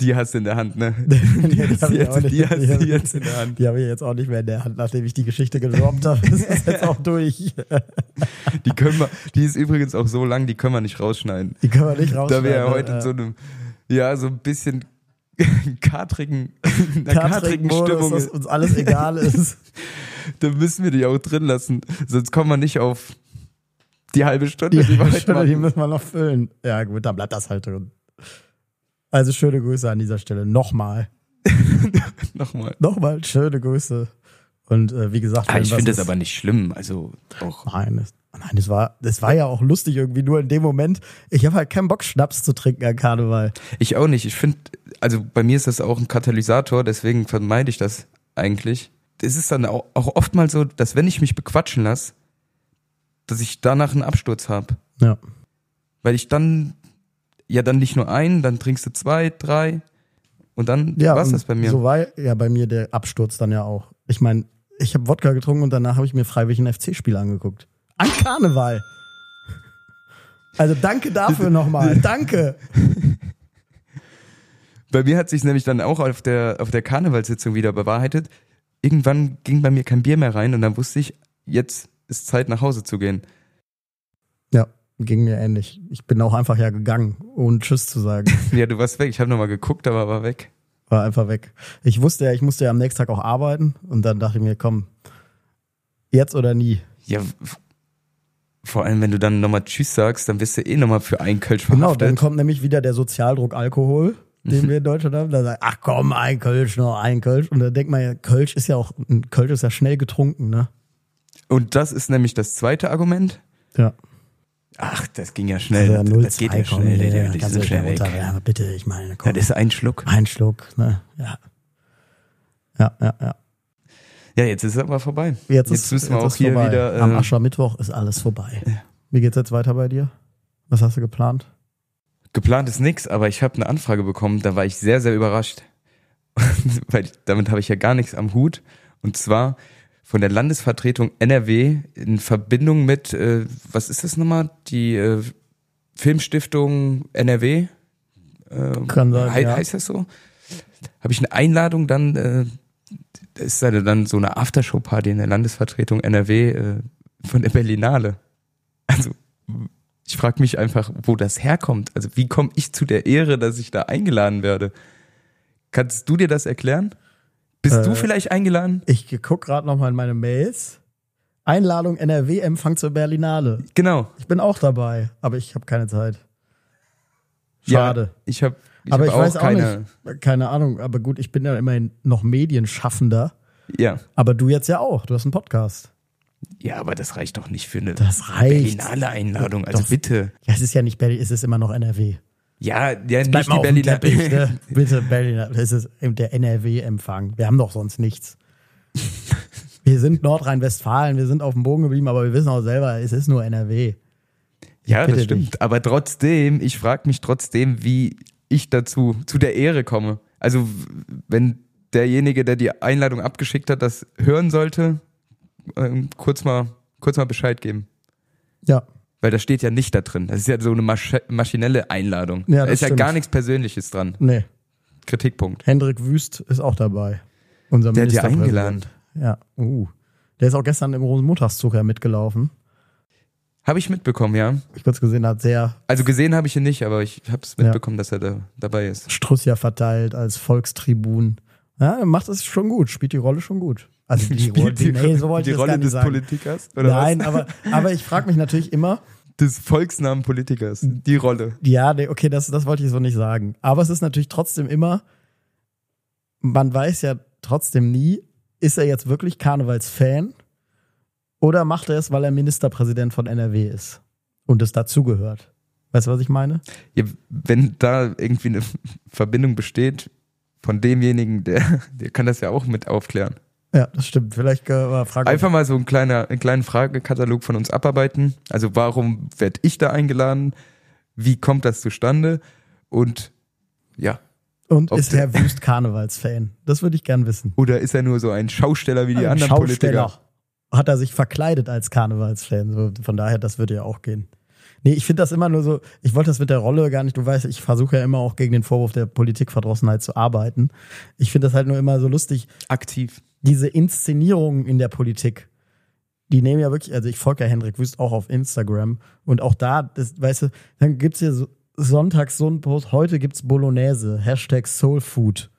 Speaker 2: Die hast du in der Hand, ne? *laughs*
Speaker 1: die
Speaker 2: Die hast du jetzt, die hast du jetzt in der Hand.
Speaker 1: Die habe ich jetzt auch nicht mehr in der Hand, nachdem ich die Geschichte gedroppt habe. Das ist jetzt auch durch.
Speaker 2: Die können wir, die ist übrigens auch so lang, die können wir nicht rausschneiden.
Speaker 1: Die können wir nicht raus.
Speaker 2: Da wir ja heute in so einem, ja, so ein bisschen *laughs* katrigen, einer katrigen Stimmung
Speaker 1: dass uns alles egal ist. *laughs*
Speaker 2: Da müssen wir die auch drin lassen. Sonst kommen wir nicht auf die halbe Stunde,
Speaker 1: Die,
Speaker 2: die, wir heute
Speaker 1: Stunde, die müssen wir noch füllen. Ja, gut, dann bleibt das halt drin. Also schöne Grüße an dieser Stelle. Nochmal. *laughs*
Speaker 2: Nochmal.
Speaker 1: Nochmal schöne Grüße. Und äh, wie gesagt,
Speaker 2: Ah, ich finde das aber nicht schlimm. Also auch.
Speaker 1: Nein, das, nein, das war, das war ja auch lustig irgendwie. Nur in dem Moment, ich habe halt keinen Bock, Schnaps zu trinken an Karneval.
Speaker 2: Ich auch nicht. Ich finde, also bei mir ist das auch ein Katalysator, deswegen vermeide ich das eigentlich. Es ist dann auch, auch oft mal so, dass wenn ich mich bequatschen lasse, dass ich danach einen Absturz habe.
Speaker 1: Ja.
Speaker 2: Weil ich dann, ja dann nicht nur einen, dann trinkst du zwei, drei und dann
Speaker 1: Ja,
Speaker 2: war's
Speaker 1: und
Speaker 2: das bei mir.
Speaker 1: So war ja bei mir der Absturz dann ja auch. Ich meine, ich habe Wodka getrunken und danach habe ich mir freiwillig ein FC-Spiel angeguckt. An Karneval. Also danke dafür nochmal. *laughs* Danke.
Speaker 2: Bei mir hat sich nämlich dann auch auf der, auf der Karnevalssitzung wieder bewahrheitet. Irgendwann ging bei mir kein Bier mehr rein und dann wusste ich, jetzt ist Zeit nach Hause zu gehen.
Speaker 1: Ging mir ähnlich. Ich bin auch einfach ja gegangen, ohne Tschüss zu sagen. *laughs*
Speaker 2: Ja, du warst weg. Ich habe nochmal geguckt, aber war weg.
Speaker 1: War einfach weg. Ich wusste ja, ich musste ja am nächsten Tag auch arbeiten und dann dachte ich mir, komm, jetzt oder nie.
Speaker 2: Ja, vor allem, wenn du dann nochmal Tschüss sagst, dann bist du eh nochmal für einen Kölsch
Speaker 1: Genau,
Speaker 2: verhaftet.
Speaker 1: dann kommt nämlich wieder der Sozialdruck Alkohol, den wir in Deutschland haben. Da sagt, ach komm, ein Kölsch, noch ein Kölsch. Und dann denkt man ja, Kölsch ist ja auch, ein Kölsch ist ja schnell getrunken, ne?
Speaker 2: Und das ist nämlich das zweite Argument.
Speaker 1: Ja.
Speaker 2: Ach, das ging ja schnell.
Speaker 1: Also
Speaker 2: das,
Speaker 1: 0,
Speaker 2: das geht ja schnell. die
Speaker 1: kannst
Speaker 2: sind
Speaker 1: du
Speaker 2: schnell weg.
Speaker 1: runter. Ja, bitte, ich meine, komm.
Speaker 2: Das ist ein Schluck.
Speaker 1: ein Schluck, ne? Ja. Ja, ja, ja.
Speaker 2: Ja, jetzt ist es aber vorbei.
Speaker 1: Jetzt, ist,
Speaker 2: müssen wir
Speaker 1: jetzt
Speaker 2: auch hier
Speaker 1: vorbei.
Speaker 2: wieder.
Speaker 1: Am
Speaker 2: Äh,
Speaker 1: Aschermittwoch ist alles vorbei. Wie geht's jetzt weiter bei dir? Was hast du geplant?
Speaker 2: geplant ist nix, aber ich habe eine Anfrage bekommen, da war ich sehr, sehr überrascht. *laughs* Weil damit habe ich ja gar nichts am Hut. Und zwar von der Landesvertretung NRW in Verbindung mit, äh, was ist das nochmal? Die äh, Filmstiftung NRW? Äh,
Speaker 1: Kann sein,
Speaker 2: hei-
Speaker 1: ja.
Speaker 2: Heißt das so? Habe ich eine Einladung dann, äh, das ist dann so eine Aftershow-Party in der Landesvertretung NRW äh, von der Berlinale. Also ich frage mich einfach, wo das herkommt. Also wie komme ich zu der Ehre, dass ich da eingeladen werde? Kannst du dir das erklären? Bist du
Speaker 1: Äh,
Speaker 2: vielleicht eingeladen?
Speaker 1: Ich guck gerade noch mal in meine Mails. Einladung NRW-Empfang zur Berlinale.
Speaker 2: Genau.
Speaker 1: Ich bin auch dabei, aber ich habe keine Zeit. Schade.
Speaker 2: Ja, ich habe
Speaker 1: aber
Speaker 2: hab
Speaker 1: ich
Speaker 2: auch
Speaker 1: weiß auch
Speaker 2: keine.
Speaker 1: nicht. Keine Ahnung, aber gut, ich bin ja immerhin noch Medienschaffender.
Speaker 2: Ja.
Speaker 1: Aber du jetzt ja auch. Du hast einen Podcast.
Speaker 2: Ja, aber das reicht doch nicht für eine
Speaker 1: Das reicht.
Speaker 2: Berlinale Einladung. Also
Speaker 1: Doch.
Speaker 2: bitte.
Speaker 1: Ja, es ist ja nicht Berlin, es ist immer noch NRW.
Speaker 2: Ja, ja nicht die Berliner.
Speaker 1: Teppich, ne? Bitte, Berliner. Das ist der NRW-Empfang. Wir haben doch sonst nichts. *laughs* Wir sind Nordrhein-Westfalen, wir sind auf dem Boden geblieben, aber wir wissen auch selber, es ist nur NRW.
Speaker 2: Ja,
Speaker 1: Bitte
Speaker 2: das stimmt.
Speaker 1: nicht.
Speaker 2: Aber trotzdem, ich frage mich trotzdem, wie ich dazu, zu der Ehre komme. Also, wenn derjenige, der die Einladung abgeschickt hat, das hören sollte, ähm, kurz mal, kurz mal Bescheid geben.
Speaker 1: Ja,
Speaker 2: Weil das steht ja nicht da drin. Das ist ja so eine Masch maschinelle Einladung.
Speaker 1: Ja,
Speaker 2: da ist ja
Speaker 1: stimmt.
Speaker 2: gar nichts Persönliches dran.
Speaker 1: nee.
Speaker 2: Kritikpunkt.
Speaker 1: Hendrik Wüst ist auch dabei. Unser
Speaker 2: Der hat ja eingeladen.
Speaker 1: Ja, uh. Der ist auch gestern im Rosenmontagszug ja mitgelaufen.
Speaker 2: Habe ich mitbekommen, ja.
Speaker 1: Ich kurz gesehen, hat sehr
Speaker 2: Also gesehen habe ich ihn nicht, aber ich habe es
Speaker 1: Ja.
Speaker 2: mitbekommen, dass er da dabei ist.
Speaker 1: Strussia verteilt als Volkstribun. Ja, er macht es schon gut, spielt die Rolle schon gut. Also die, Rolle, die, nee, so wollte
Speaker 2: die Rolle des
Speaker 1: sagen.
Speaker 2: Politikers? Oder
Speaker 1: Nein,
Speaker 2: was?
Speaker 1: aber, aber ich frage mich natürlich immer,
Speaker 2: Des Volksnamenpolitikers. Die Rolle.
Speaker 1: ja, nee, okay, das, das wollte ich so nicht sagen. Aber es ist natürlich trotzdem immer, man weiß ja trotzdem nie, ist er jetzt wirklich Karnevalsfan oder macht er es, weil er Ministerpräsident von NRW ist und es dazugehört? Weißt du, was ich meine?
Speaker 2: Ja, wenn da irgendwie eine Verbindung besteht von demjenigen, der, der kann das ja auch mit aufklären.
Speaker 1: Ja, das stimmt. Vielleicht äh, mal fragen.
Speaker 2: Einfach mal so einen, kleiner, einen kleinen Fragekatalog von uns abarbeiten. Also warum werde ich da eingeladen? Wie kommt das zustande? Und ja,
Speaker 1: Und ist
Speaker 2: der-
Speaker 1: Herr Wüst Karnevalsfan? Das würde ich gern wissen.
Speaker 2: oder ist er nur so ein Schausteller wie die
Speaker 1: Ein
Speaker 2: anderen
Speaker 1: Schausteller.
Speaker 2: Politiker?
Speaker 1: Hat er sich verkleidet als Karnevalsfan? So, von daher, das würde ja auch gehen. Nee, ich finde das immer nur so, ich wollte das mit der Rolle gar nicht, du weißt, ich versuche ja immer auch gegen den Vorwurf der Politikverdrossenheit zu arbeiten. Ich finde das halt nur immer so lustig,
Speaker 2: Aktiv.
Speaker 1: Diese Inszenierungen in der Politik, die nehmen ja wirklich, also ich folge ja Hendrik Wüst auch auf Instagram und auch da, das, weißt du, dann gibt's hier so, sonntags so einen Post, heute gibt's Bolognese, Hashtag Soulfood.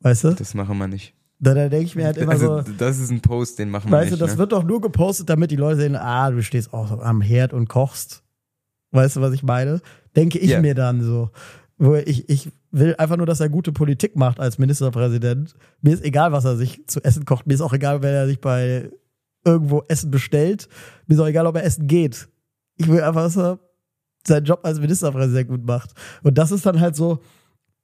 Speaker 1: Weißt du?
Speaker 2: Das machen wir nicht.
Speaker 1: Da, da denke ich mir halt immer
Speaker 2: also,
Speaker 1: so,
Speaker 2: das ist ein Post, den machen wir
Speaker 1: weißt du,
Speaker 2: nicht.
Speaker 1: das
Speaker 2: ne?
Speaker 1: wird doch nur gepostet, damit die Leute sehen, ah, du stehst auch am Herd und kochst. Weißt du, was ich meine? Denke ich
Speaker 2: Ja.
Speaker 1: mir dann so. Wo ich, ich will einfach nur, dass er gute Politik macht als Ministerpräsident. Mir ist egal, was er sich zu essen kocht. Mir ist auch egal, wenn er sich bei irgendwo Essen bestellt. Mir ist auch egal, ob er essen geht. Ich will einfach, dass er seinen Job als Ministerpräsident gut macht. Und das ist dann halt so,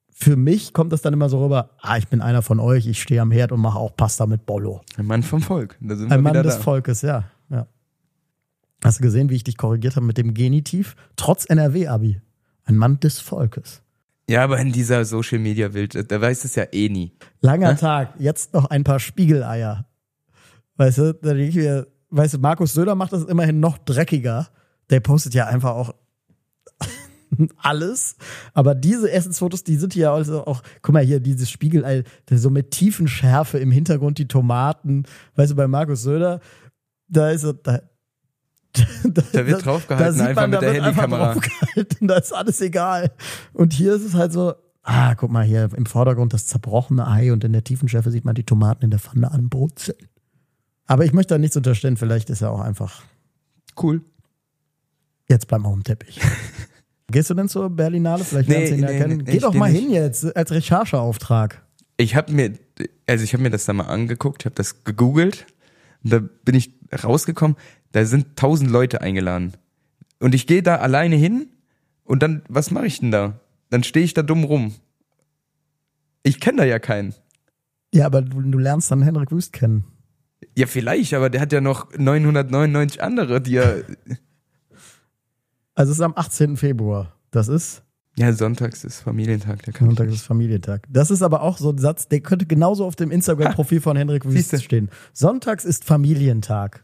Speaker 1: für mich kommt das dann immer so rüber, ah, ich bin einer von euch, ich stehe am Herd und mache auch Pasta mit Bollo.
Speaker 2: Ein Mann vom Volk.
Speaker 1: Ein Mann des
Speaker 2: da.
Speaker 1: Volkes, ja. ja. Hast du gesehen, wie ich dich korrigiert habe mit dem Genitiv? Trotz NRW-Abi. Ein Mann des Volkes.
Speaker 2: Ja, aber in dieser Social Media Welt, da weiß es ja eh nie.
Speaker 1: Langer
Speaker 2: Hä?
Speaker 1: Tag, jetzt noch ein paar Spiegeleier. Weißt du, da denke ich mir, weißt du, Markus Söder macht das immerhin noch dreckiger. Der postet ja einfach auch *laughs* alles. Aber diese Essensfotos, die sind ja also auch, guck mal hier, dieses Spiegelei, so mit tiefen Schärfe im Hintergrund die Tomaten. Weißt du, bei Markus Söder, da ist da, da,
Speaker 2: Da wird draufgehalten,
Speaker 1: sieht
Speaker 2: einfach mit
Speaker 1: da
Speaker 2: der Handykamera.
Speaker 1: Da ist alles egal. Und hier ist es halt so, ah, guck mal hier, im Vordergrund das zerbrochene Ei und in der Tiefenschärfe sieht man die Tomaten in der Pfanne anbrutzeln. Aber ich möchte da nichts unterstellen, vielleicht ist er auch einfach,
Speaker 2: Cool.
Speaker 1: jetzt bleiben wir auf dem Teppich. *laughs* Gehst du denn zur Berlinale? Vielleicht
Speaker 2: Nee,
Speaker 1: lernst du ihn
Speaker 2: nee,
Speaker 1: kennen.
Speaker 2: nee,
Speaker 1: Geh doch mal
Speaker 2: nicht.
Speaker 1: hin jetzt, als Rechercheauftrag.
Speaker 2: Ich habe mir, also ich habe mir das da mal angeguckt, ich habe das gegoogelt und da bin ich rausgekommen, da sind tausend Leute eingeladen. Und ich gehe da alleine hin und dann, was mache ich denn da? Dann stehe ich da dumm rum. Ich kenne da ja keinen.
Speaker 1: Ja, aber du, du lernst dann Henrik Wüst kennen.
Speaker 2: Ja, vielleicht, aber der hat ja noch 999 andere, die er. *laughs*
Speaker 1: Also es ist am 18. Februar. Das ist
Speaker 2: Ja, sonntags ist Familientag, der ich
Speaker 1: ist Familientag. Das ist aber auch so ein Satz, der könnte genauso auf dem Instagram-Profil von Henrik Wüst stehen. Sonntags ist Familientag.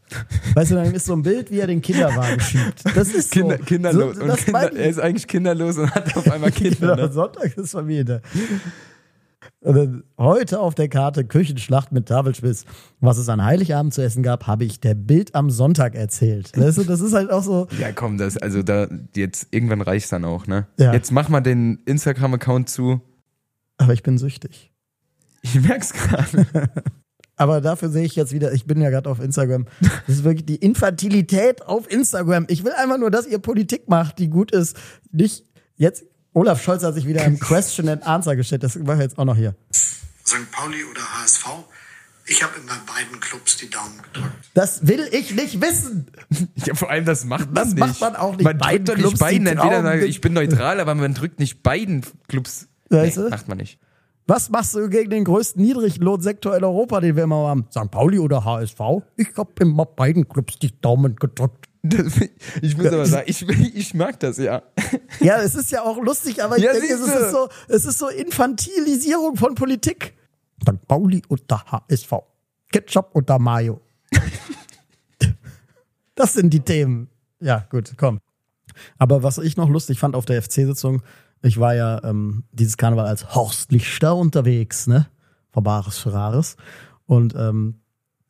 Speaker 1: Weißt du, dann ist so ein Bild, wie er den Kinderwagen schiebt. Das ist so.
Speaker 2: Kinder, kinderlos.
Speaker 1: So,
Speaker 2: und
Speaker 1: das
Speaker 2: Kinder, er ist eigentlich kinderlos und hat auf einmal *laughs* Kinder.
Speaker 1: Genau,
Speaker 2: Ne?
Speaker 1: Sonntag ist Familientag. Dann heute auf der Karte Küchenschlacht mit Tafelspitz. Was es an Heiligabend zu essen gab, habe ich der Bild am Sonntag erzählt. Weißt du, das ist halt auch so.
Speaker 2: Ja, komm, das, also da, jetzt, irgendwann reicht's dann auch, ne?
Speaker 1: Ja.
Speaker 2: Jetzt mach mal den Instagram-Account zu.
Speaker 1: Aber ich bin süchtig.
Speaker 2: Ich merk's gerade. *laughs*
Speaker 1: Aber dafür sehe ich jetzt wieder, ich bin ja gerade auf Instagram. Das ist wirklich die Infantilität auf Instagram. Ich will einfach nur, dass ihr Politik macht, die gut ist. Nicht jetzt. Olaf Scholz hat sich wieder im Question and Answer gestellt. Das machen wir jetzt auch noch hier.
Speaker 3: St. Pauli oder HSV. Ich habe immer beiden Clubs die Daumen gedrückt.
Speaker 1: Das will ich nicht wissen.
Speaker 2: Ja, vor allem, das macht man
Speaker 1: Das
Speaker 2: nicht.
Speaker 1: macht man auch nicht.
Speaker 2: Man
Speaker 1: Beiden
Speaker 2: drückt doch nicht
Speaker 1: Clubs
Speaker 2: beiden. Entweder ich bin neutral, aber man drückt nicht beiden Clubs.
Speaker 1: Weißt
Speaker 2: nee,
Speaker 1: du?
Speaker 2: macht man nicht.
Speaker 1: Was machst du gegen den größten Niedriglohnsektor in Europa, den wir immer haben? St. Pauli oder HSV? Ich habe immer beiden Clubs die Daumen gedrückt.
Speaker 2: Das, ich muss aber sagen, ich, ich mag das ja.
Speaker 1: Ja, es ist ja auch lustig, aber ich
Speaker 2: Ja,
Speaker 1: denke, es ist, so, es ist so Infantilisierung von Politik. St. Pauli oder HSV. Ketchup oder Mayo. *laughs* das sind die Themen. Ja, gut, komm. Aber was ich noch lustig fand auf der FC-Sitzung, ich war ja ähm, dieses Karneval als Horst Lichter unterwegs, ne? Von Bares Ferraris. Und ähm,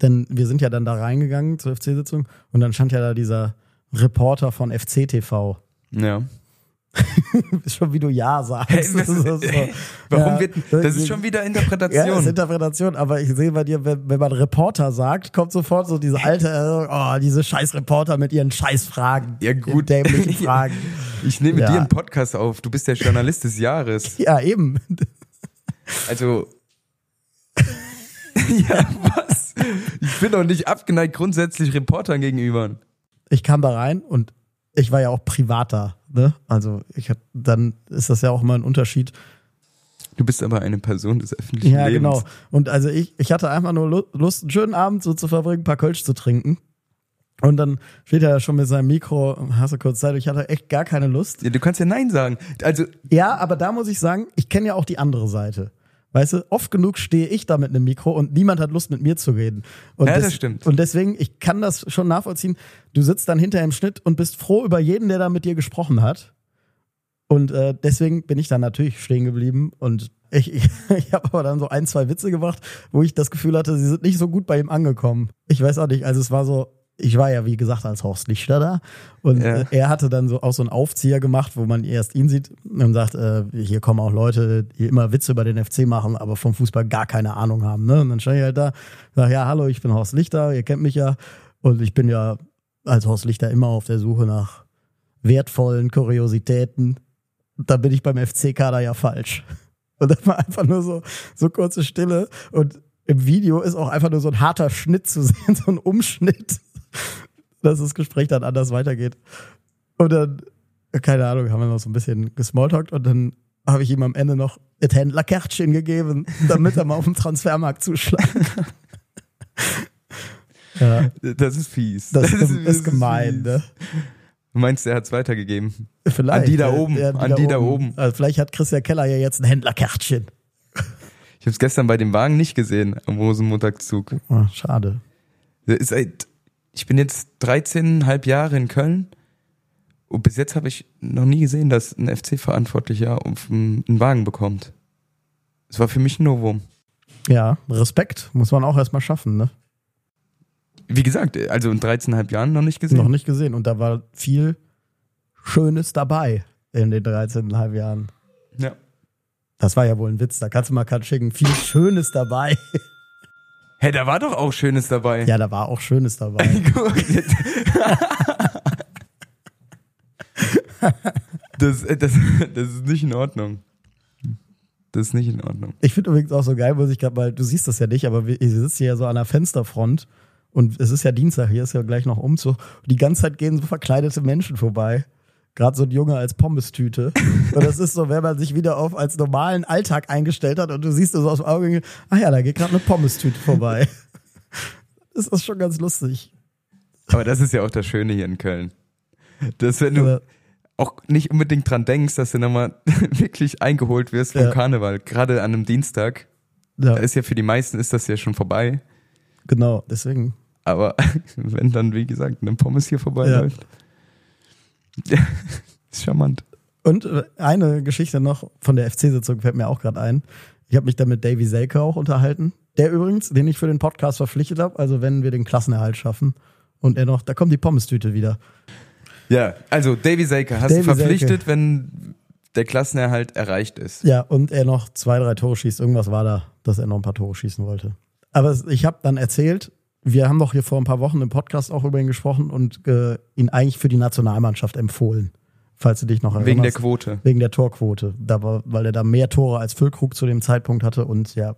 Speaker 1: denn wir sind ja dann da reingegangen zur FC-Sitzung und dann stand ja da dieser Reporter von FC-TV.
Speaker 2: Ja. *laughs*
Speaker 1: schon wie du Ja sagst.
Speaker 2: Hey, was,
Speaker 1: Das ist so.
Speaker 2: warum
Speaker 1: Ja,
Speaker 2: wird, das ist schon wieder
Speaker 1: Ja,
Speaker 2: Interpretation.
Speaker 1: das ist Interpretation, aber ich sehe bei dir, wenn, wenn man Reporter sagt, kommt sofort so diese alte, oh, diese scheiß Reporter mit ihren scheiß Fragen.
Speaker 2: Ja, gut.
Speaker 1: Dämlichen *laughs* Fragen.
Speaker 2: ich nehme
Speaker 1: Ja.
Speaker 2: dir einen Podcast auf. Du bist der Journalist des Jahres. *laughs*
Speaker 1: ja, eben.
Speaker 2: Also. ja, was? Ich bin doch nicht abgeneigt grundsätzlich Reportern gegenüber.
Speaker 1: Ich kam da rein und ich war ja auch privater, ne? Also ich hab, dann ist das ja auch immer ein Unterschied.
Speaker 2: Du bist aber eine Person des öffentlichen
Speaker 1: Ja,
Speaker 2: Lebens.
Speaker 1: genau. Und also ich, ich hatte einfach nur Lu- Lust, einen schönen Abend so zu verbringen, ein paar Kölsch zu trinken. Und dann steht er schon mit seinem Mikro, hast du kurz Zeit, ich hatte echt gar keine Lust.
Speaker 2: Ja, du kannst ja Nein sagen. Also,
Speaker 1: Ja, aber da muss ich sagen, ich kenne ja auch die andere Seite. Weißt du, oft genug stehe ich da mit einem Mikro und niemand hat Lust mit mir zu reden. Und
Speaker 2: Ja, das stimmt.
Speaker 1: Und deswegen, ich kann das schon nachvollziehen. Du sitzt dann hinter im Schnitt und bist froh über jeden, der da mit dir gesprochen hat. Und äh, deswegen bin ich dann natürlich stehen geblieben und ich, ich, *laughs* ich habe aber dann so ein, zwei Witze gemacht, wo ich das Gefühl hatte, sie sind nicht so gut bei ihm angekommen. Ich weiß auch nicht, also es war so, ich war ja wie gesagt als Horst Lichter da und
Speaker 2: Ja.
Speaker 1: äh, er hatte dann so auch so einen Aufzieher gemacht, wo man erst ihn sieht und sagt, äh, hier kommen auch Leute, die immer Witze über den FC machen, aber vom Fußball gar keine Ahnung haben. Ne? Und dann stand ich halt da, sag ja, hallo, ich bin Horst Lichter, ihr kennt mich ja und ich bin ja als Horst Lichter immer auf der Suche nach wertvollen Kuriositäten. Da bin ich beim FC-Kader ja falsch. *laughs* Und dann war einfach nur so, so kurze Stille. Und im Video ist auch einfach nur so ein harter Schnitt zu sehen, *laughs* so ein Umschnitt, *laughs* dass das Gespräch dann anders weitergeht. Und dann, keine Ahnung, haben wir noch so ein bisschen gesmalltalkt und dann habe ich ihm am Ende noch das Händlerkärtchen gegeben, damit er mal auf dem Transfermarkt zuschlagen kann. *laughs* ja,
Speaker 2: das ist fies.
Speaker 1: das, ist,
Speaker 2: das
Speaker 1: ist gemein,
Speaker 2: fies.
Speaker 1: ne?
Speaker 2: Du meinst, er hat es weitergegeben?
Speaker 1: Vielleicht.
Speaker 2: An die da oben,
Speaker 1: ja,
Speaker 2: an die da oben.
Speaker 1: Also vielleicht hat Christian Keller ja jetzt ein Händlerkärtchen.
Speaker 2: Ich habe es gestern bei dem Wagen nicht gesehen, am Rosenmontagszug.
Speaker 1: Oh, schade.
Speaker 2: Das ist seit- Ich bin jetzt 13,5 Jahre in Köln und bis jetzt habe ich noch nie gesehen, dass ein FC-Verantwortlicher einen Wagen bekommt. Es war für mich ein Novum.
Speaker 1: Ja, Respekt muss man auch erstmal schaffen, ne?
Speaker 2: Wie gesagt, also in 13,5 Jahren noch nicht gesehen.
Speaker 1: Noch nicht gesehen. Und da war viel Schönes dabei in den 13,5 Jahren.
Speaker 2: Ja.
Speaker 1: Das war ja wohl ein Witz. Da kannst du mal gerade schicken. Viel Schönes dabei. *laughs*
Speaker 2: Hey, da war doch auch Schönes dabei.
Speaker 1: Ja, da war auch Schönes dabei. *laughs*
Speaker 2: das, das, das ist nicht in Ordnung. Das ist nicht in Ordnung.
Speaker 1: Ich finde übrigens auch so geil, muss ich gerade mal, du siehst das ja nicht, aber ich sitze hier so an der Fensterfront und es ist ja Dienstag, hier ist ja gleich noch Umzug. Und die ganze Zeit gehen so verkleidete Menschen vorbei. Gerade so ein Junge als Pommestüte. *laughs* Und das ist so, wenn man sich wieder auf als normalen Alltag eingestellt hat und du siehst so aus dem Auge, ah ja, da geht gerade eine Pommestüte vorbei. *laughs* Das ist schon ganz lustig.
Speaker 2: Aber das ist ja auch das Schöne hier in Köln. Dass wenn du
Speaker 1: Aber,
Speaker 2: auch nicht unbedingt dran denkst, dass du nochmal *laughs* wirklich eingeholt wirst vom
Speaker 1: Ja.
Speaker 2: Karneval. Gerade an einem Dienstag.
Speaker 1: ja,
Speaker 2: Da ist ja für die meisten ist das ja schon vorbei.
Speaker 1: genau, deswegen.
Speaker 2: Aber wenn dann, wie gesagt, ein Pommes hier vorbeiläuft. Ja. *laughs* ist charmant.
Speaker 1: Und äh, eine Geschichte noch von der FC-Sitzung fällt mir auch gerade ein. Ich habe mich da mit Davy Selke auch unterhalten. Der übrigens, den ich für den Podcast verpflichtet habe, also wenn wir den Klassenerhalt schaffen. Und er noch, da kommt die Pommes-Tüte wieder.
Speaker 2: Ja, also Davy Selke hast
Speaker 1: Davy
Speaker 2: du verpflichtet,
Speaker 1: Selke.
Speaker 2: wenn der Klassenerhalt erreicht ist.
Speaker 1: Ja, und er noch zwei, drei Tore schießt. Irgendwas war da, dass er noch ein paar Tore schießen wollte. Aber ich habe dann erzählt, wir haben doch hier vor ein paar Wochen im Podcast auch über ihn gesprochen und äh, ihn eigentlich für die Nationalmannschaft empfohlen. Falls du dich noch erinnerst.
Speaker 2: Wegen der Quote.
Speaker 1: Wegen der Torquote. Da war, weil er da mehr Tore als Füllkrug zu dem Zeitpunkt hatte und ja,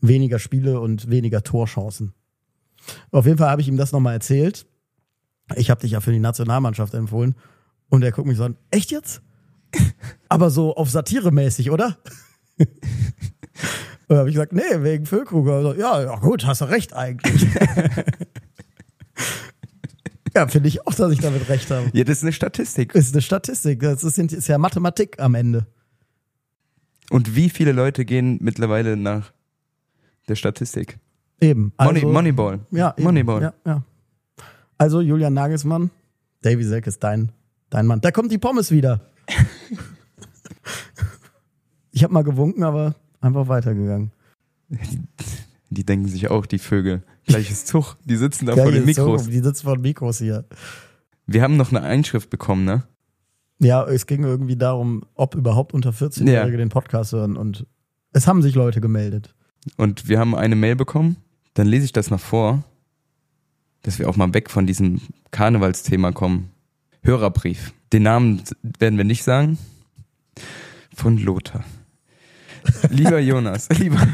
Speaker 1: weniger Spiele und weniger Torchancen. Auf jeden Fall habe ich ihm das nochmal erzählt. Ich habe dich ja für die Nationalmannschaft empfohlen. Und er guckt mich so an, echt jetzt? *laughs* Aber so auf Satire-mäßig, oder? *laughs* Und da habe ich gesagt, nee, wegen Füllkrug. Also, ja, ja, gut, hast du recht eigentlich. *laughs* ja, finde ich auch, dass ich damit recht habe.
Speaker 2: Ja, das ist eine Statistik.
Speaker 1: Ist eine Statistik. Das ist, ist ja Mathematik am Ende.
Speaker 2: Und wie viele Leute gehen mittlerweile nach der Statistik?
Speaker 1: Eben.
Speaker 2: Money,
Speaker 1: Also-
Speaker 2: Moneyball.
Speaker 1: Ja, eben.
Speaker 2: Moneyball.
Speaker 1: Ja, ja. Also Julian Nagelsmann, Davy Selk ist dein, dein Mann. Da kommt die Pommes wieder. *laughs* ich habe mal gewunken, aber einfach weitergegangen. *laughs*
Speaker 2: Die denken sich auch, die Vögel. Gleiches *laughs* Zug. Die sitzen da vor den Mikros.
Speaker 1: die sitzen vor den Mikros hier.
Speaker 2: Wir haben noch eine Einschrift bekommen, ne?
Speaker 1: Ja, es ging irgendwie darum, ob überhaupt unter 14-Jährige
Speaker 2: Ja.
Speaker 1: den Podcast hören. Und es haben sich Leute gemeldet.
Speaker 2: Und wir haben eine Mail bekommen. Dann lese ich das mal vor, dass wir auch mal weg von diesem Karnevalsthema kommen. Hörerbrief. Den Namen werden wir nicht sagen. Von Lothar. Lieber Jonas, lieber,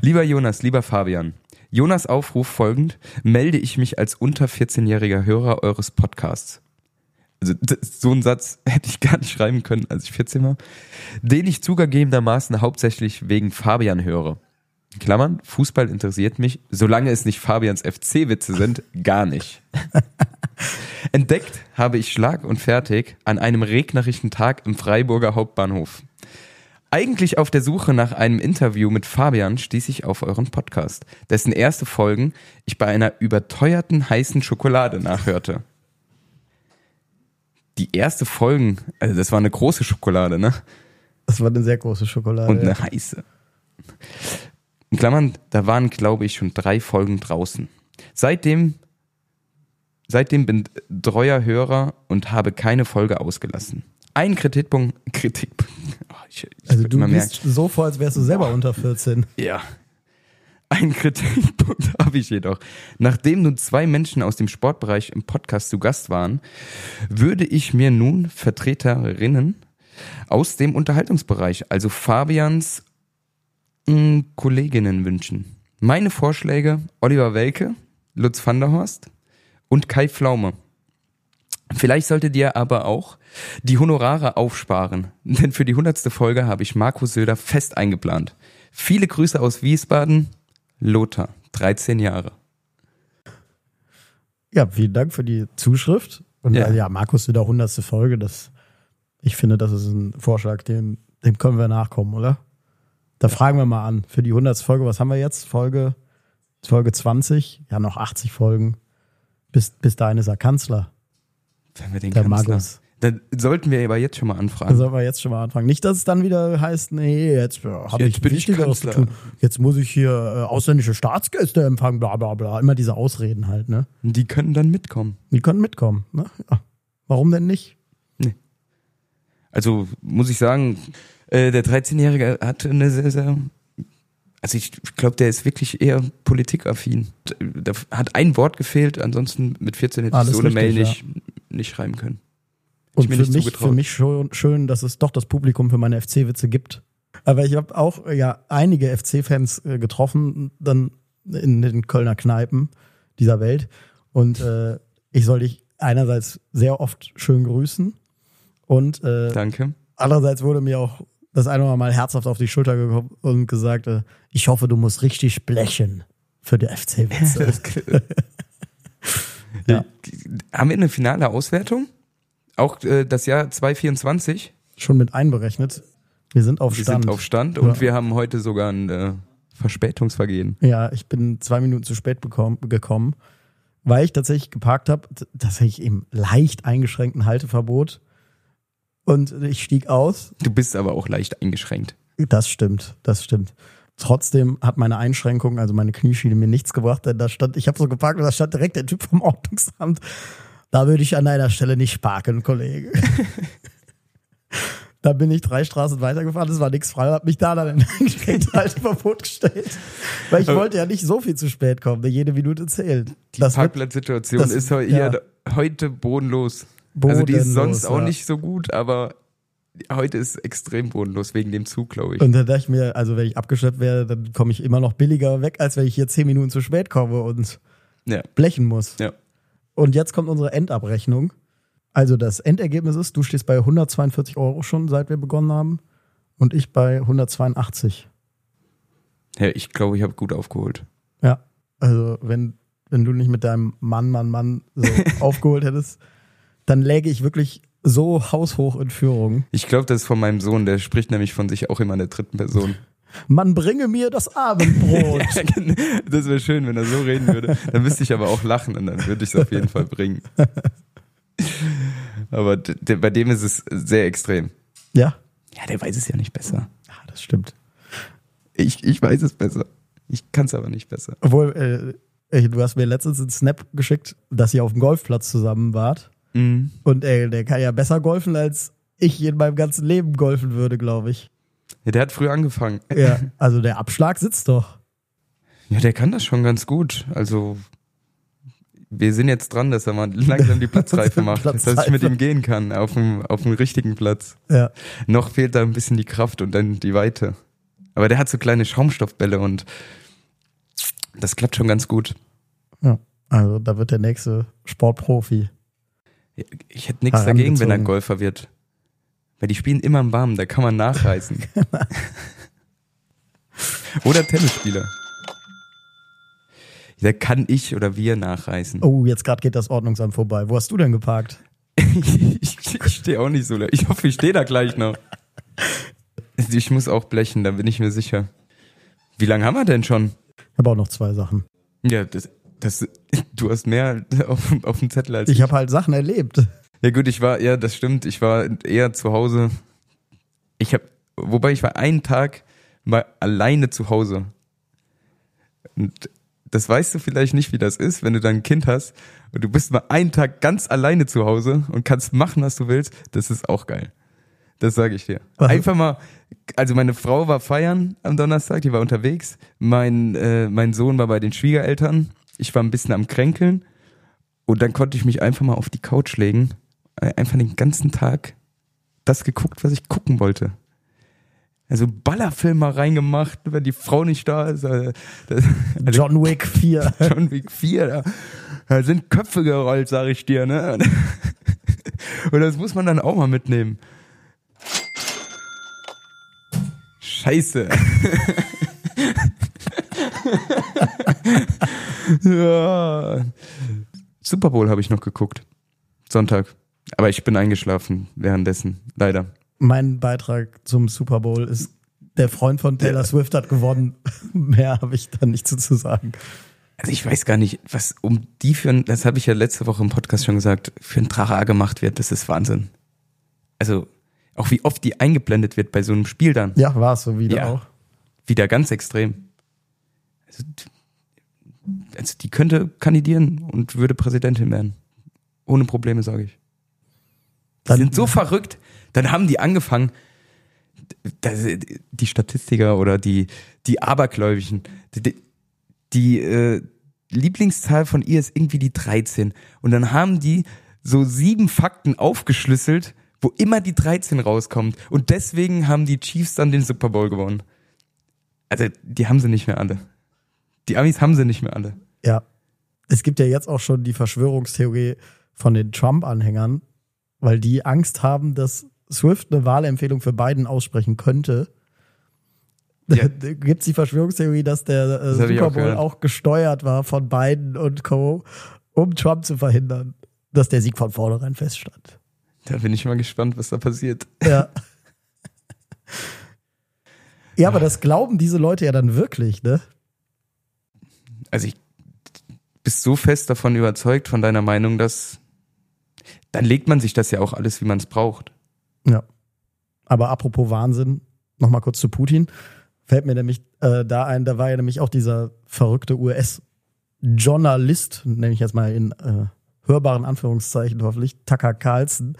Speaker 2: lieber Jonas, lieber Fabian. Jonas Aufruf folgend, melde ich mich als unter 14-jähriger Hörer eures Podcasts. Also so einen Satz hätte ich gar nicht schreiben können, als ich 14 war. Den ich zugegebenermaßen hauptsächlich wegen Fabian höre. Klammern, Fußball interessiert mich, solange es nicht Fabians FC-Witze sind, gar nicht. Entdeckt habe ich Schlag und Fertig an einem regnerischen Tag im Freiburger Hauptbahnhof. Eigentlich auf der Suche nach einem Interview mit Fabian stieß ich auf euren Podcast, dessen erste Folgen ich bei einer überteuerten heißen Schokolade nachhörte. Die erste Folgen, also das war eine große Schokolade, ne?
Speaker 1: Das war eine sehr große Schokolade.
Speaker 2: Und
Speaker 1: ja.
Speaker 2: eine heiße. In Klammern, da waren, glaube ich, schon drei Folgen draußen. Seitdem, seitdem bin treuer Hörer und habe keine Folge ausgelassen. Ein Kritikpunkt, Kritikpunkt. Oh, ich, ich
Speaker 1: Also du bist so vor, als wärst du selber unter 14.
Speaker 2: ja. Ein Kritikpunkt *laughs* habe ich jedoch. Nachdem nun zwei Menschen aus dem Sportbereich im Podcast zu Gast waren, würde ich mir nun Vertreterinnen aus dem Unterhaltungsbereich, also Fabians mh, Kolleginnen wünschen. Meine Vorschläge Oliver Welke, Lutz van der Horst und Kai Pflaume. Vielleicht solltet ihr aber auch die Honorare aufsparen, *laughs* denn für die hundertste Folge habe ich Markus Söder fest eingeplant. Viele Grüße aus Wiesbaden, Lothar, 13 Jahre.
Speaker 1: Ja, vielen Dank für die Zuschrift. Und
Speaker 2: Ja.
Speaker 1: ja, Markus, wieder hundertste Folge. Das, ich finde, das ist ein Vorschlag, dem, dem können wir nachkommen, oder? Da fragen wir mal an. Für die hundertste Folge, was haben wir jetzt? Folge, Folge 20? Ja, noch 80 Folgen. Bis, bis dahin ist er Kanzler,
Speaker 2: Wenn wir den
Speaker 1: der. Markus.
Speaker 2: Dann sollten wir aber jetzt schon mal anfragen.
Speaker 1: sollen wir jetzt schon mal anfangen. Nicht, dass es dann wieder heißt, nee, jetzt ja, habe ich
Speaker 2: bin ich
Speaker 1: Wichtigeres zu tun. Jetzt muss ich hier äh, ausländische Staatsgäste empfangen, bla bla bla. Immer diese Ausreden halt, ne?
Speaker 2: Die können dann mitkommen.
Speaker 1: Die können mitkommen, ne? Ja. Warum denn nicht?
Speaker 2: Also muss ich sagen, äh, der 13-Jährige hat eine sehr, sehr. Also ich glaube, der ist wirklich eher politikaffin. Da hat ein Wort gefehlt, ansonsten mit 14 hätte ich so eine Mail nicht, nicht schreiben können.
Speaker 1: Und für
Speaker 2: nicht
Speaker 1: mich, für mich schon schön, dass es doch das Publikum für meine FC-Witze gibt. Aber ich habe auch ja einige FC-Fans äh, getroffen, dann in den Kölner Kneipen dieser Welt. Und äh, ich soll dich einerseits sehr oft schön grüßen und äh,
Speaker 2: Danke.
Speaker 1: andererseits wurde mir auch das eine oder Mal herzhaft auf die Schulter gekommen und gesagt, äh, ich hoffe, du musst richtig blechen für die FC-Witze. *laughs* *laughs* Ja.
Speaker 2: Haben wir eine finale Auswertung? Auch äh, das Jahr 2024?
Speaker 1: Schon mit einberechnet. Wir sind auf
Speaker 2: Wir
Speaker 1: Stand.
Speaker 2: sind auf Stand und
Speaker 1: Ja.
Speaker 2: wir haben heute sogar ein äh, Verspätungsvergehen.
Speaker 1: Ja, ich bin zwei Minuten zu spät gekommen, weil ich tatsächlich geparkt habe, tatsächlich im leicht eingeschränkten Halteverbot. Und ich stieg aus.
Speaker 2: Du bist aber auch leicht eingeschränkt.
Speaker 1: Das stimmt, das stimmt. Trotzdem hat meine Einschränkung, also meine Knieschiene, mir nichts gebracht, denn da stand, ich habe so geparkt und da stand direkt der Typ vom Ordnungsamt. Da würde ich an deiner Stelle nicht parken, Kollege. *laughs* Da bin ich drei Straßen weitergefahren, es war nichts frei, hab mich da dann in ein Halteverbot gestellt. Weil ich
Speaker 2: Aber-
Speaker 1: wollte ja nicht so viel zu spät kommen, jede Minute zählt.
Speaker 2: Die
Speaker 1: Das wird,
Speaker 2: Parkplatzsituation
Speaker 1: das-
Speaker 2: ist
Speaker 1: ja.
Speaker 2: heute bodenlos. also die ist
Speaker 1: Bodenlos,
Speaker 2: sonst auch
Speaker 1: ja.
Speaker 2: nicht so gut, aber heute ist extrem bodenlos wegen dem Zug, glaube ich.
Speaker 1: und dann dachte ich mir, also wenn ich abgeschleppt werde, dann komme ich immer noch billiger weg, als wenn ich hier zehn Minuten zu spät komme und
Speaker 2: ja,
Speaker 1: blechen muss.
Speaker 2: ja.
Speaker 1: Und jetzt kommt unsere Endabrechnung. Also das Endergebnis ist, du stehst bei 142 Euro schon, seit wir begonnen haben. Und ich bei 182.
Speaker 2: Ja, ich glaube, ich habe gut aufgeholt.
Speaker 1: Ja. Also wenn, wenn du nicht mit deinem Mann, Mann, Mann so *laughs* aufgeholt hättest, dann läge ich wirklich so haushoch in Führung.
Speaker 2: Ich glaube, das ist von meinem Sohn, der spricht nämlich von sich auch immer in der dritten Person.
Speaker 1: Man bringe mir das Abendbrot. *laughs*
Speaker 2: Ja, genau. das wäre schön, wenn er so reden würde. Dann müsste ich aber auch lachen und dann würde ich es auf jeden Fall bringen. Aber bei dem ist es sehr extrem.
Speaker 1: ja.
Speaker 2: Ja, der weiß es ja nicht besser.
Speaker 1: ja, das stimmt.
Speaker 2: Ich, ich weiß es besser. Ich kann es aber nicht besser.
Speaker 1: Obwohl, äh, du hast mir letztens einen Snap geschickt, dass ihr auf dem Golfplatz zusammen wart.
Speaker 2: Mhm.
Speaker 1: Und ey, der kann ja besser golfen, als ich in meinem ganzen Leben golfen würde, glaube ich.
Speaker 2: Ja, der hat früh angefangen.
Speaker 1: Ja, also der Abschlag sitzt doch.
Speaker 2: Ja, der kann das schon ganz gut. Also wir sind jetzt dran, dass er mal langsam die *laughs* Platzreife macht, dass ich
Speaker 1: Platzreife.
Speaker 2: mit ihm gehen kann auf dem, auf dem richtigen Platz.
Speaker 1: Ja.
Speaker 2: Noch fehlt da ein bisschen die Kraft und dann die Weite. Aber der hat so kleine Schaumstoffbälle und das klappt schon ganz gut.
Speaker 1: ja. Also da wird der nächste Sportprofi.
Speaker 2: Ich hätte nichts dagegen, wenn er. Golfer wird. Weil die spielen immer im Warmen, da kann man nachreißen. *laughs* oder Tennisspieler. Da kann ich oder wir nachreißen.
Speaker 1: Oh, jetzt gerade geht das Ordnungsamt vorbei. Wo hast du denn geparkt? *laughs*
Speaker 2: ich ich stehe auch nicht so lange. Ich hoffe, ich stehe da gleich noch. Ich muss auch blechen, da bin ich mir sicher. Wie lange haben wir denn schon?
Speaker 1: Ich habe auch noch zwei Sachen.
Speaker 2: Ja, das, das, *laughs* du hast mehr *laughs* auf, auf dem Zettel als
Speaker 1: Ich habe halt Sachen erlebt.
Speaker 2: Ja gut, ich war, ja, das stimmt, ich war eher zu Hause. Ich habe, wobei ich war einen Tag mal alleine zu Hause. Und das weißt du vielleicht nicht, wie das ist, wenn du dann ein Kind hast und du bist mal einen Tag ganz alleine zu Hause und kannst machen, was du willst. Das ist auch geil. Das sage ich dir. Einfach mal, also meine Frau war feiern am Donnerstag, die war unterwegs. Mein, äh, mein Sohn war bei den Schwiegereltern. Ich war ein bisschen am Kränkeln. Und dann konnte ich mich einfach mal auf die Couch legen. Äh, Einfach den ganzen Tag das geguckt, was ich gucken wollte. Also Ballerfilm mal reingemacht, wenn die Frau nicht da ist. äh, Das, *laughs* also
Speaker 1: John Wick 4. *laughs*
Speaker 2: John Wick 4, da, da sind Köpfe gerollt, sag ich dir, ne? *laughs* Und das muss man dann auch mal mitnehmen. Scheiße. *laughs* ja. Super Bowl habe ich noch geguckt. Sonntag. Aber ich bin eingeschlafen währenddessen, leider.
Speaker 1: Mein Beitrag zum Super Bowl ist, der Freund von Taylor Swift hat gewonnen. *laughs* Mehr habe ich da nicht zu zu sagen.
Speaker 2: Also ich weiß gar nicht, was um die für ein, das habe ich ja letzte Woche im Podcast schon gesagt, für ein Trara gemacht wird, das ist Wahnsinn. Also auch wie oft die eingeblendet wird bei so einem Spiel dann.
Speaker 1: Ja, war es so wieder
Speaker 2: Ja.
Speaker 1: auch.
Speaker 2: Wieder ganz extrem. Also, also die könnte kandidieren und würde Präsidentin werden. Ohne Probleme, sage ich. Die sind so verrückt. Dann haben die angefangen, die Statistiker oder die, die Abergläubigen, die, die, die äh, Lieblingszahl von ihr ist irgendwie die 13. Und dann haben die so sieben Fakten aufgeschlüsselt, wo immer die 13 rauskommt. Und deswegen haben die Chiefs dann den Super Bowl gewonnen. Also, die haben sie nicht mehr alle. Die Amis haben sie nicht mehr alle.
Speaker 1: Ja. Es gibt ja jetzt auch schon die Verschwörungstheorie von den Trump-Anhängern, weil die Angst haben, dass Swift eine Wahlempfehlung für Biden aussprechen könnte.
Speaker 2: Ja.
Speaker 1: Da gibt es die Verschwörungstheorie, dass der äh,
Speaker 2: Das
Speaker 1: Super
Speaker 2: auch
Speaker 1: Bowl
Speaker 2: gehört.
Speaker 1: auch gesteuert war von Biden und Co., um Trump zu verhindern, dass der Sieg von vornherein feststand.
Speaker 2: Da bin ich mal gespannt, was da passiert.
Speaker 1: Ja. *laughs* ja, aber das glauben diese Leute ja dann wirklich, ne?
Speaker 2: Also ich bist so fest davon überzeugt von deiner Meinung, dass dann legt man sich das ja auch alles, wie man es braucht.
Speaker 1: Ja. Aber apropos Wahnsinn, nochmal kurz zu Putin. Fällt mir nämlich äh, da ein, da war ja nämlich auch dieser verrückte US-Journalist, nenne ich jetzt mal in äh, hörbaren Anführungszeichen hoffentlich, Tucker Carlson,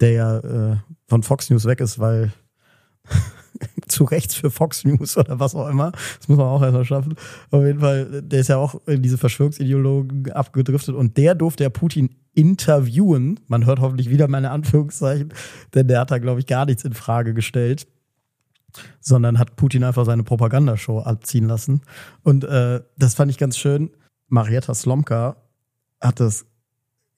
Speaker 1: der ja äh, von Fox News weg ist, weil *laughs* zu rechts für Fox News oder was auch immer. Das muss man auch erstmal schaffen. Auf jeden Fall, der ist ja auch in diese Verschwörungsideologen abgedriftet und der durfte ja Putin interviewen. Man hört hoffentlich wieder meine Anführungszeichen, denn der hat da, glaube ich, gar nichts in Frage gestellt sondern hat Putin einfach seine Propagandashow abziehen lassen. Und äh, das fand ich ganz schön. Marietta Slomka hat das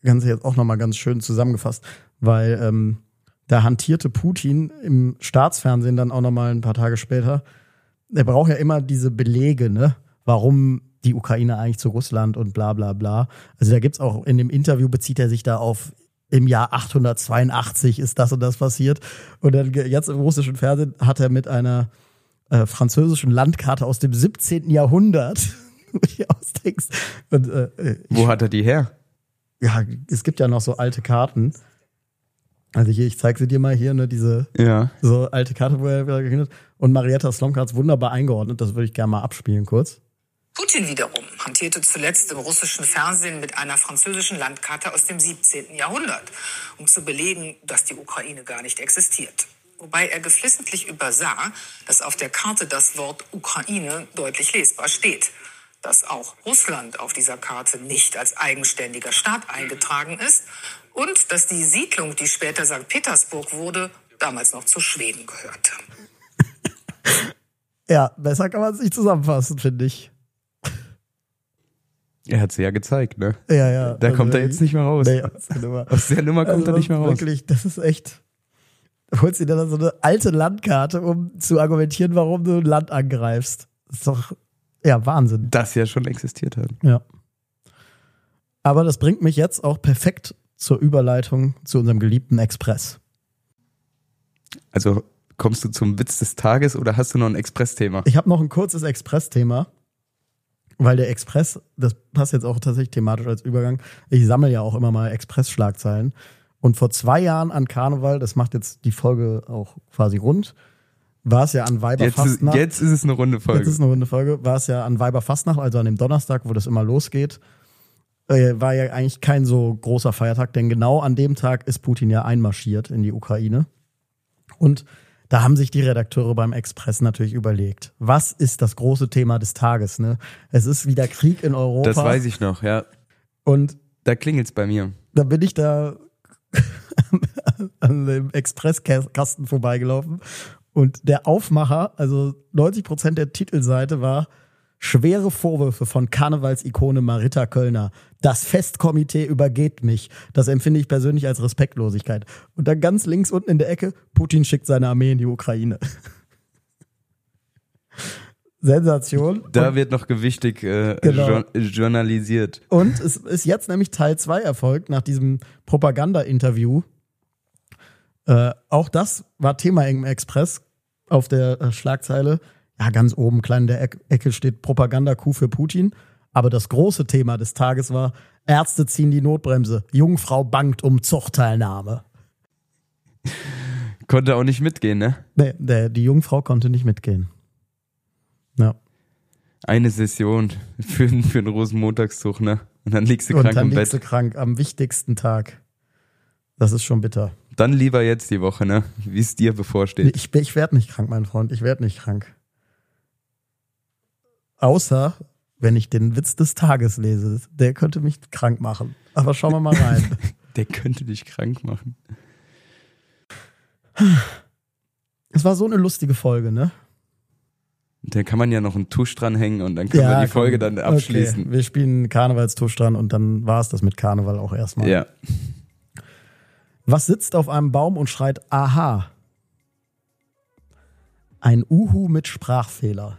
Speaker 1: Ganze jetzt auch nochmal ganz schön zusammengefasst, weil ähm, da hantierte Putin im Staatsfernsehen dann auch nochmal ein paar Tage später. Er braucht ja immer diese Belege, ne? Warum die Ukraine eigentlich zu Russland und bla bla bla. Also da gibt's auch in dem Interview bezieht er sich da auf im Jahr 882 ist das und das passiert. Und dann jetzt im russischen Fernsehen hat er mit einer äh, französischen Landkarte aus dem 17. Jahrhundert, *laughs* wo ich ausdenkst. Und, äh,
Speaker 2: Wo hat er die her?
Speaker 1: Ja, es gibt ja noch so alte Karten. Also hier, ich zeige sie dir mal hier, ne, diese
Speaker 2: Ja.
Speaker 1: so alte Karte, wo er wieder hat. Und Marietta Slomka hat's wunderbar eingeordnet. Das würde ich gerne mal abspielen kurz.
Speaker 4: Putin wiederum hantierte zuletzt im russischen Fernsehen mit einer französischen Landkarte aus dem 17. Jahrhundert, um zu belegen, dass die Ukraine gar nicht existiert. Wobei er geflissentlich übersah, dass auf der Karte das Wort Ukraine deutlich lesbar steht. Dass auch Russland auf dieser Karte nicht als eigenständiger Staat eingetragen ist und dass die Siedlung, die später St. Petersburg wurde, damals noch zu Schweden gehörte. *laughs*
Speaker 1: Ja, besser kann man es nicht zusammenfassen, finde ich.
Speaker 2: Er hat sie ja gezeigt, ne?
Speaker 1: Ja, ja.
Speaker 2: Da kommt er jetzt nicht mehr raus.
Speaker 1: Nee, aus der Nummer.
Speaker 2: Aus der Nummer kommt
Speaker 1: Also
Speaker 2: er nicht mehr raus.
Speaker 1: Wirklich, das ist echt. Du holst dir dann so eine alte Landkarte, um zu argumentieren, warum du ein Land angreifst. Das ist doch, ja, Wahnsinn.
Speaker 2: Das ja schon existiert hat.
Speaker 1: Ja. Aber das bringt mich jetzt auch perfekt zur Überleitung zu unserem geliebten Express.
Speaker 2: Also kommst du zum Witz des Tages oder hast du noch ein Express-Thema?
Speaker 1: Ich habe noch ein kurzes Express-Thema, weil der Express, das passt jetzt auch tatsächlich thematisch als Übergang. Ich sammle ja auch immer mal Express-Schlagzeilen. Und vor zwei Jahren an Karneval, das macht jetzt die Folge auch quasi rund, war es ja an
Speaker 2: Jetzt ist,
Speaker 1: Weiberfastnacht.
Speaker 2: jetzt ist es eine runde Folge.
Speaker 1: Jetzt ist eine runde Folge. War es ja an Weiberfastnacht, also an dem Donnerstag, wo das immer losgeht. Äh, war ja eigentlich kein so großer Feiertag, denn genau an dem Tag ist Putin ja einmarschiert in die Ukraine. Und da haben sich die Redakteure beim Express natürlich überlegt, was ist das große Thema des Tages? Ne? Es ist wieder Krieg in Europa.
Speaker 2: das weiß ich noch, ja.
Speaker 1: Und
Speaker 2: Da klingelt's bei mir.
Speaker 1: da bin ich da *laughs* an dem Expresskasten vorbeigelaufen und der Aufmacher, also 90 Prozent der Titelseite war schwere Vorwürfe von Karnevalsikone Marita Kölner. Das Festkomitee übergeht mich. Das empfinde ich persönlich als Respektlosigkeit. Und dann ganz links unten in der Ecke, Putin schickt seine Armee in die Ukraine. *laughs* Sensation.
Speaker 2: Da wird noch gewichtig äh,
Speaker 1: Genau.
Speaker 2: jour journalisiert.
Speaker 1: Und es ist jetzt nämlich Teil 2 erfolgt nach diesem Propaganda-Interview. Äh, auch das war Thema im Express auf der äh, Schlagzeile. Ja, ganz oben, klein in der Eck Ecke steht Propaganda-Coup für Putin. Aber das große Thema des Tages war, Ärzte ziehen die Notbremse. Jungfrau bangt um Zuchtteilnahme.
Speaker 2: Konnte auch nicht mitgehen, ne?
Speaker 1: Nee, der, die Jungfrau konnte nicht mitgehen. Ja.
Speaker 2: Eine Session für, für einen Rosenmontagszug, ne? Und dann liegst du
Speaker 1: Und
Speaker 2: krank
Speaker 1: dann
Speaker 2: im
Speaker 1: liegst
Speaker 2: Bett.
Speaker 1: du krank am wichtigsten Tag. Das ist schon bitter.
Speaker 2: Dann lieber jetzt die Woche, ne? Wie es dir bevorsteht.
Speaker 1: Ich, ich werde nicht krank, mein Freund. Ich werde nicht krank. Außer, wenn ich den Witz des Tages lese. Der könnte mich krank machen. Aber schauen wir mal rein. *laughs*
Speaker 2: Der könnte dich krank machen.
Speaker 1: es war so eine lustige Folge, ne?
Speaker 2: Da kann man ja noch einen Tusch dranhängen und dann können wir die Folge
Speaker 1: komm.
Speaker 2: dann abschließen.
Speaker 1: Okay. Wir spielen Karnevalstusch dran und dann war es das mit Karneval auch erstmal.
Speaker 2: Ja.
Speaker 1: Was sitzt auf einem Baum und schreit Aha? Ein Uhu mit Sprachfehler.